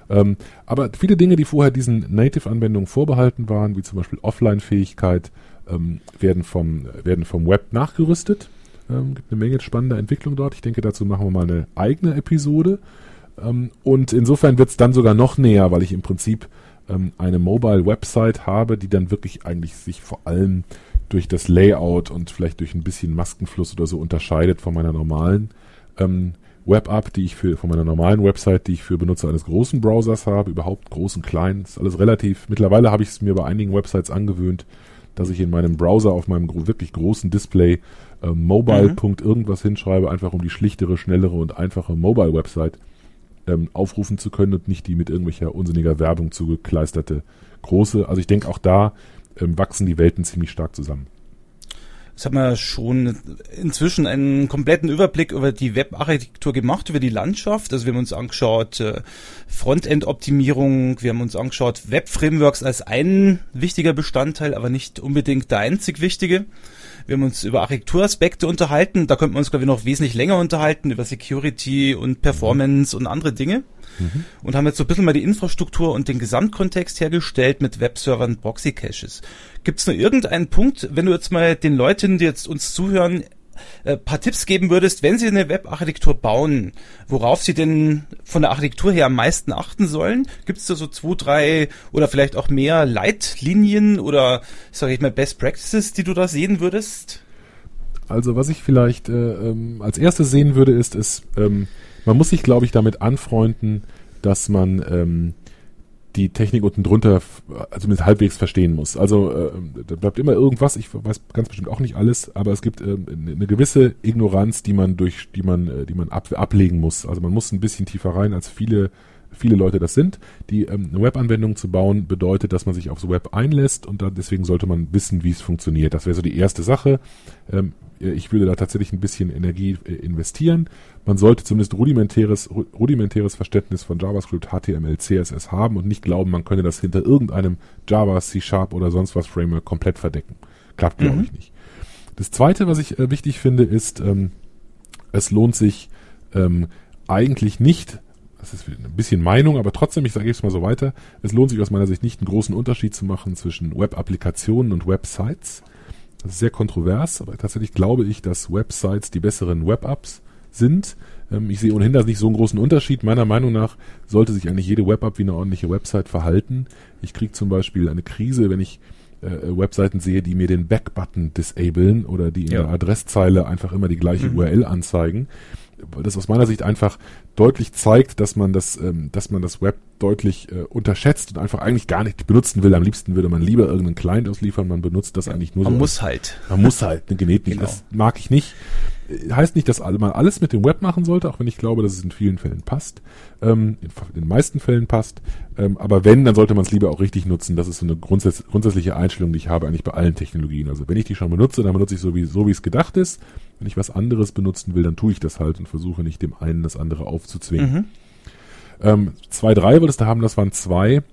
Ähm, aber viele Dinge, die vorher diesen Native-Anwendungen vorbehalten waren, wie zum Beispiel Offline-Fähigkeit, ähm, werden, vom, werden vom Web nachgerüstet. Ähm, gibt eine Menge spannender Entwicklung dort. Ich denke, dazu machen wir mal eine eigene Episode. Ähm, und insofern wird es dann sogar noch näher, weil ich im Prinzip ähm, eine Mobile-Website habe, die dann wirklich eigentlich sich vor allem durch das Layout und vielleicht durch ein bisschen Maskenfluss oder so unterscheidet von meiner normalen ähm, Web-App, die ich für von meiner normalen Website, die ich für Benutzer eines großen Browsers habe, überhaupt großen, kleinen, ist alles relativ. Mittlerweile habe ich es mir bei einigen Websites angewöhnt, dass ich in meinem Browser auf meinem wirklich großen Display äh, mobile. Mhm. irgendwas hinschreibe, einfach um die schlichtere, schnellere und einfache Mobile-Website ähm, aufrufen zu können und nicht die mit irgendwelcher unsinniger Werbung zugekleisterte große. Also ich denke auch da ähm, wachsen die Welten ziemlich stark zusammen. Jetzt haben wir schon inzwischen einen kompletten Überblick über die Webarchitektur gemacht, über die Landschaft. Also wir haben uns angeschaut äh, Frontend-Optimierung, wir haben uns angeschaut Web-Frameworks als ein wichtiger Bestandteil, aber nicht unbedingt der einzig wichtige. Wir haben uns über Architekturaspekte unterhalten. Da könnten wir uns, glaube ich, noch wesentlich länger unterhalten, über Security und Performance und andere Dinge. Mhm. Und haben jetzt so ein bisschen mal die Infrastruktur und den Gesamtkontext hergestellt mit Webservern und Proxy-Caches. Gibt es noch irgendeinen Punkt, wenn du jetzt mal den Leuten, die jetzt uns zuhören, äh, paar Tipps geben würdest, wenn sie eine Webarchitektur bauen, worauf sie denn von der Architektur her am meisten achten sollen? Gibt es da so zwei, drei oder vielleicht auch mehr Leitlinien oder sage ich mal Best Practices, die du da sehen würdest? Also was ich vielleicht äh, ähm, als erstes sehen würde, ist, ist ähm, man muss sich, glaube ich, damit anfreunden, dass man ähm, die Technik unten drunter also zumindest halbwegs verstehen muss. Also äh, da bleibt immer irgendwas, ich weiß ganz bestimmt auch nicht alles, aber es gibt äh, eine gewisse Ignoranz, die man durch, die man, äh, die man ab, ablegen muss. Also man muss ein bisschen tiefer rein, als viele viele Leute das sind. Die ähm, eine Webanwendung zu bauen bedeutet, dass man sich aufs Web einlässt und dann deswegen sollte man wissen, wie es funktioniert. Das wäre so die erste Sache. Ähm, ich würde da tatsächlich ein bisschen Energie äh, investieren. Man sollte zumindest rudimentäres, rudimentäres Verständnis von JavaScript, HTML, CSS haben und nicht glauben, man könne das hinter irgendeinem Java, C Sharp oder sonst was Framework komplett verdecken. Klappt, glaube mhm. ich, nicht. Das zweite, was ich äh, wichtig finde, ist, ähm, es lohnt sich ähm, eigentlich nicht, das ist ein bisschen Meinung, aber trotzdem, ich sage es mal so weiter, es lohnt sich aus meiner Sicht nicht, einen großen Unterschied zu machen zwischen Web-Applikationen und Websites. Das ist sehr kontrovers, aber tatsächlich glaube ich, dass Websites die besseren Web-Apps sind. Ähm, ich sehe ohnehin da nicht so einen großen Unterschied. Meiner Meinung nach sollte sich eigentlich jede Web-App wie eine ordentliche Website verhalten. Ich kriege zum Beispiel eine Krise, wenn ich äh, Webseiten sehe, die mir den Back-Button disablen oder die in ja. der Adresszeile einfach immer die gleiche mhm. URL anzeigen weil das aus meiner Sicht einfach deutlich zeigt, dass man das, ähm, dass man das Web deutlich äh, unterschätzt und einfach eigentlich gar nicht benutzen will. Am liebsten würde man lieber irgendeinen Client ausliefern, man benutzt das eigentlich nur man so. Man muss halt. Man muss halt, ne, genäht nicht. Genau. Das mag ich nicht. Heißt nicht, dass man alles mit dem Web machen sollte, auch wenn ich glaube, dass es in vielen Fällen passt. Ähm, in, den meisten Fällen passt. Ähm, aber wenn, dann sollte man es lieber auch richtig nutzen. Das ist so eine grundsätz grundsätzliche Einstellung, die ich habe eigentlich bei allen Technologien. Also wenn ich die schon benutze, dann benutze ich so wie, so es gedacht ist. Wenn ich was anderes benutzen will, dann tue ich das halt und versuche nicht dem einen das andere aufzuzwingen. Mhm. Ähm, zwei, drei wolltest du haben, das waren zwei.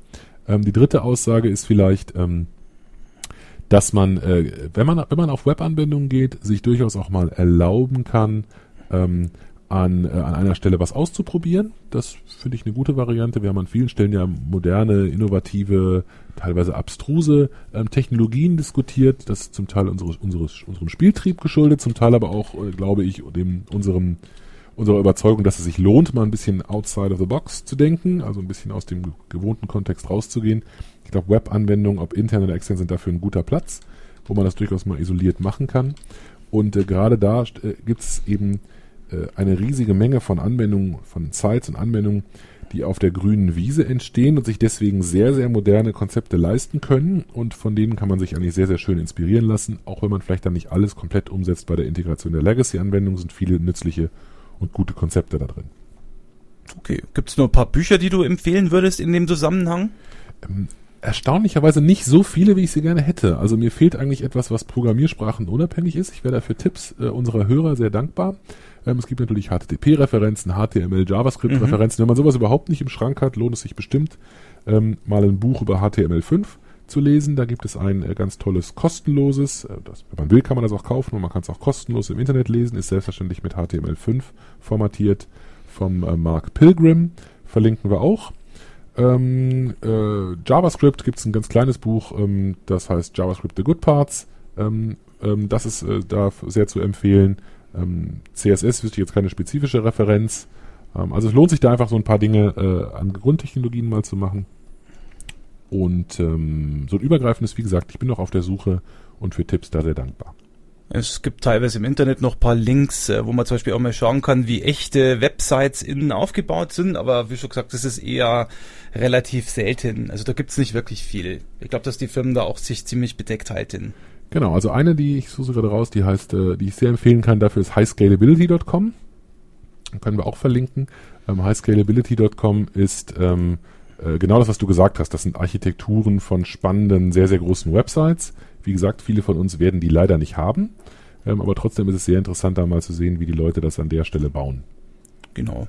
Ähm, die dritte Aussage ist vielleicht, ähm, dass man, äh, wenn man, wenn man auf Webanwendungen geht, sich durchaus auch mal erlauben kann, ähm, an, äh, an einer Stelle was auszuprobieren. Das finde ich eine gute Variante. Wir haben an vielen Stellen ja moderne, innovative, teilweise abstruse ähm, Technologien diskutiert. Das ist zum Teil unseres, unseres, unserem Spieltrieb geschuldet, zum Teil aber auch, äh, glaube ich, dem, unserem, unserer Überzeugung, dass es sich lohnt, mal ein bisschen outside of the box zu denken, also ein bisschen aus dem gewohnten Kontext rauszugehen. Ich glaube, Web-Anwendungen, ob intern oder extern, sind dafür ein guter Platz, wo man das durchaus mal isoliert machen kann. Und äh, gerade da äh, gibt es eben äh, eine riesige Menge von Anwendungen, von Sites und Anwendungen, die auf der grünen Wiese entstehen und sich deswegen sehr, sehr moderne Konzepte leisten können und von denen kann man sich eigentlich sehr, sehr schön inspirieren lassen, auch wenn man vielleicht dann nicht alles komplett umsetzt bei der Integration der Legacy-Anwendung, sind viele nützliche und gute Konzepte da drin. Okay, gibt es nur ein paar Bücher, die du empfehlen würdest in dem Zusammenhang? Ähm, erstaunlicherweise nicht so viele, wie ich sie gerne hätte. Also mir fehlt eigentlich etwas, was Programmiersprachen unabhängig ist. Ich wäre dafür Tipps äh, unserer Hörer sehr dankbar. Ähm, es gibt natürlich HTTP-Referenzen, HTML, JavaScript-Referenzen. Mhm. Wenn man sowas überhaupt nicht im Schrank hat, lohnt es sich bestimmt, ähm, mal ein Buch über HTML5 zu lesen. Da gibt es ein äh, ganz tolles kostenloses, äh, das, wenn man will, kann man das auch kaufen und man kann es auch kostenlos im Internet lesen, ist selbstverständlich mit HTML5 formatiert vom äh, Mark Pilgrim. Verlinken wir auch. Ähm, äh, JavaScript gibt es ein ganz kleines Buch, ähm, das heißt JavaScript The Good Parts. Ähm, ähm das ist äh, da sehr zu empfehlen. Ähm, CSS wüsste ich jetzt keine spezifische Referenz. Ähm, also es lohnt sich da einfach so ein paar Dinge äh, an Grundtechnologien mal zu machen. Und so ein übergreifendes, wie gesagt, ich bin noch auf der Suche und für Tipps da sehr dankbar. Es gibt teilweise im Internet noch paar Links, äh, wo man zum Beispiel auch mal schauen kann, wie echte Websites innen aufgebaut sind, aber wie schon gesagt, das ist eher relativ selten. Also da gibt's nicht wirklich viel. Ich glaube, dass die Firmen da auch sich ziemlich bedeckt halten. Genau, also eine, die ich suche gerade raus, die heißt, äh, die ich sehr empfehlen kann, dafür ist highscalability.com. Können wir auch verlinken. Ähm, highscalability.com ist ähm, äh, genau das, was du gesagt hast. Das sind Architekturen von spannenden, sehr, sehr großen Websites, Wie gesagt, viele von uns werden die leider nicht haben. Ähm, aber trotzdem ist es sehr interessant, da mal zu sehen, wie die Leute das an der Stelle bauen. Genau.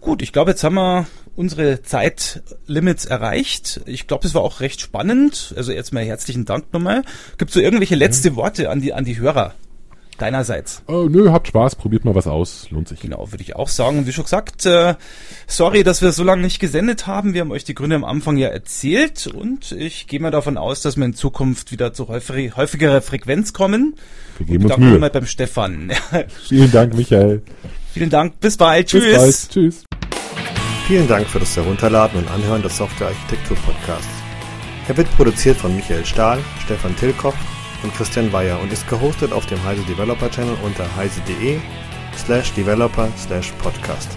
Gut, ich glaube, jetzt haben wir unsere Zeitlimits erreicht. Ich glaube, es war auch recht spannend. Also erstmal herzlichen Dank nochmal. Gibt es so irgendwelche letzte Worte an die, an die Hörer? Deinerseits? Oh, nö, habt Spaß, probiert mal was aus, lohnt sich. Genau, würde ich auch sagen. Wie schon gesagt, äh, sorry, dass wir so lange nicht gesendet haben. Wir haben euch die Gründe am Anfang ja erzählt und ich gehe mal davon aus, dass wir in Zukunft wieder zu häufig, häufigerer Frequenz kommen. Wir geben uns Mühe. mal beim Stefan. Vielen Dank, Michael. Vielen Dank, bis bald. Tschüss. Bis bald. Tschüss. Vielen Dank für das Herunterladen und Anhören des Software Architektur Podcasts. Er wird produziert von Michael Stahl, Stefan Tilkoff und Christian Weyer und ist gehostet auf dem Heise Developer Channel unter heise.de slash developer slash podcast.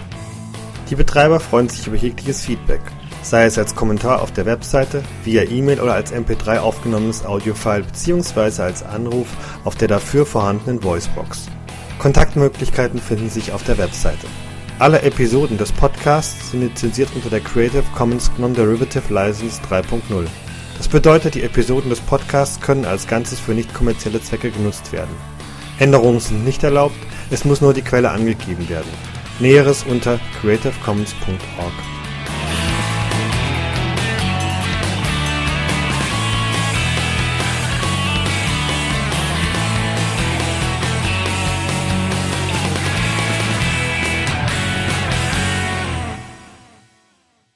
Die Betreiber freuen sich über jegliches Feedback, sei es als Kommentar auf der Webseite, via E-Mail oder als MP3 aufgenommenes Audiofile bzw. als Anruf auf der dafür vorhandenen Voicebox. Kontaktmöglichkeiten finden sich auf der Webseite. Alle Episoden des Podcasts sind lizenziert unter der Creative Commons Non-Derivative License 3.0. Das bedeutet, die Episoden des Podcasts können als Ganzes für nicht kommerzielle Zwecke genutzt werden. Änderungen sind nicht erlaubt, es muss nur die Quelle angegeben werden. Näheres unter creativecommons.org.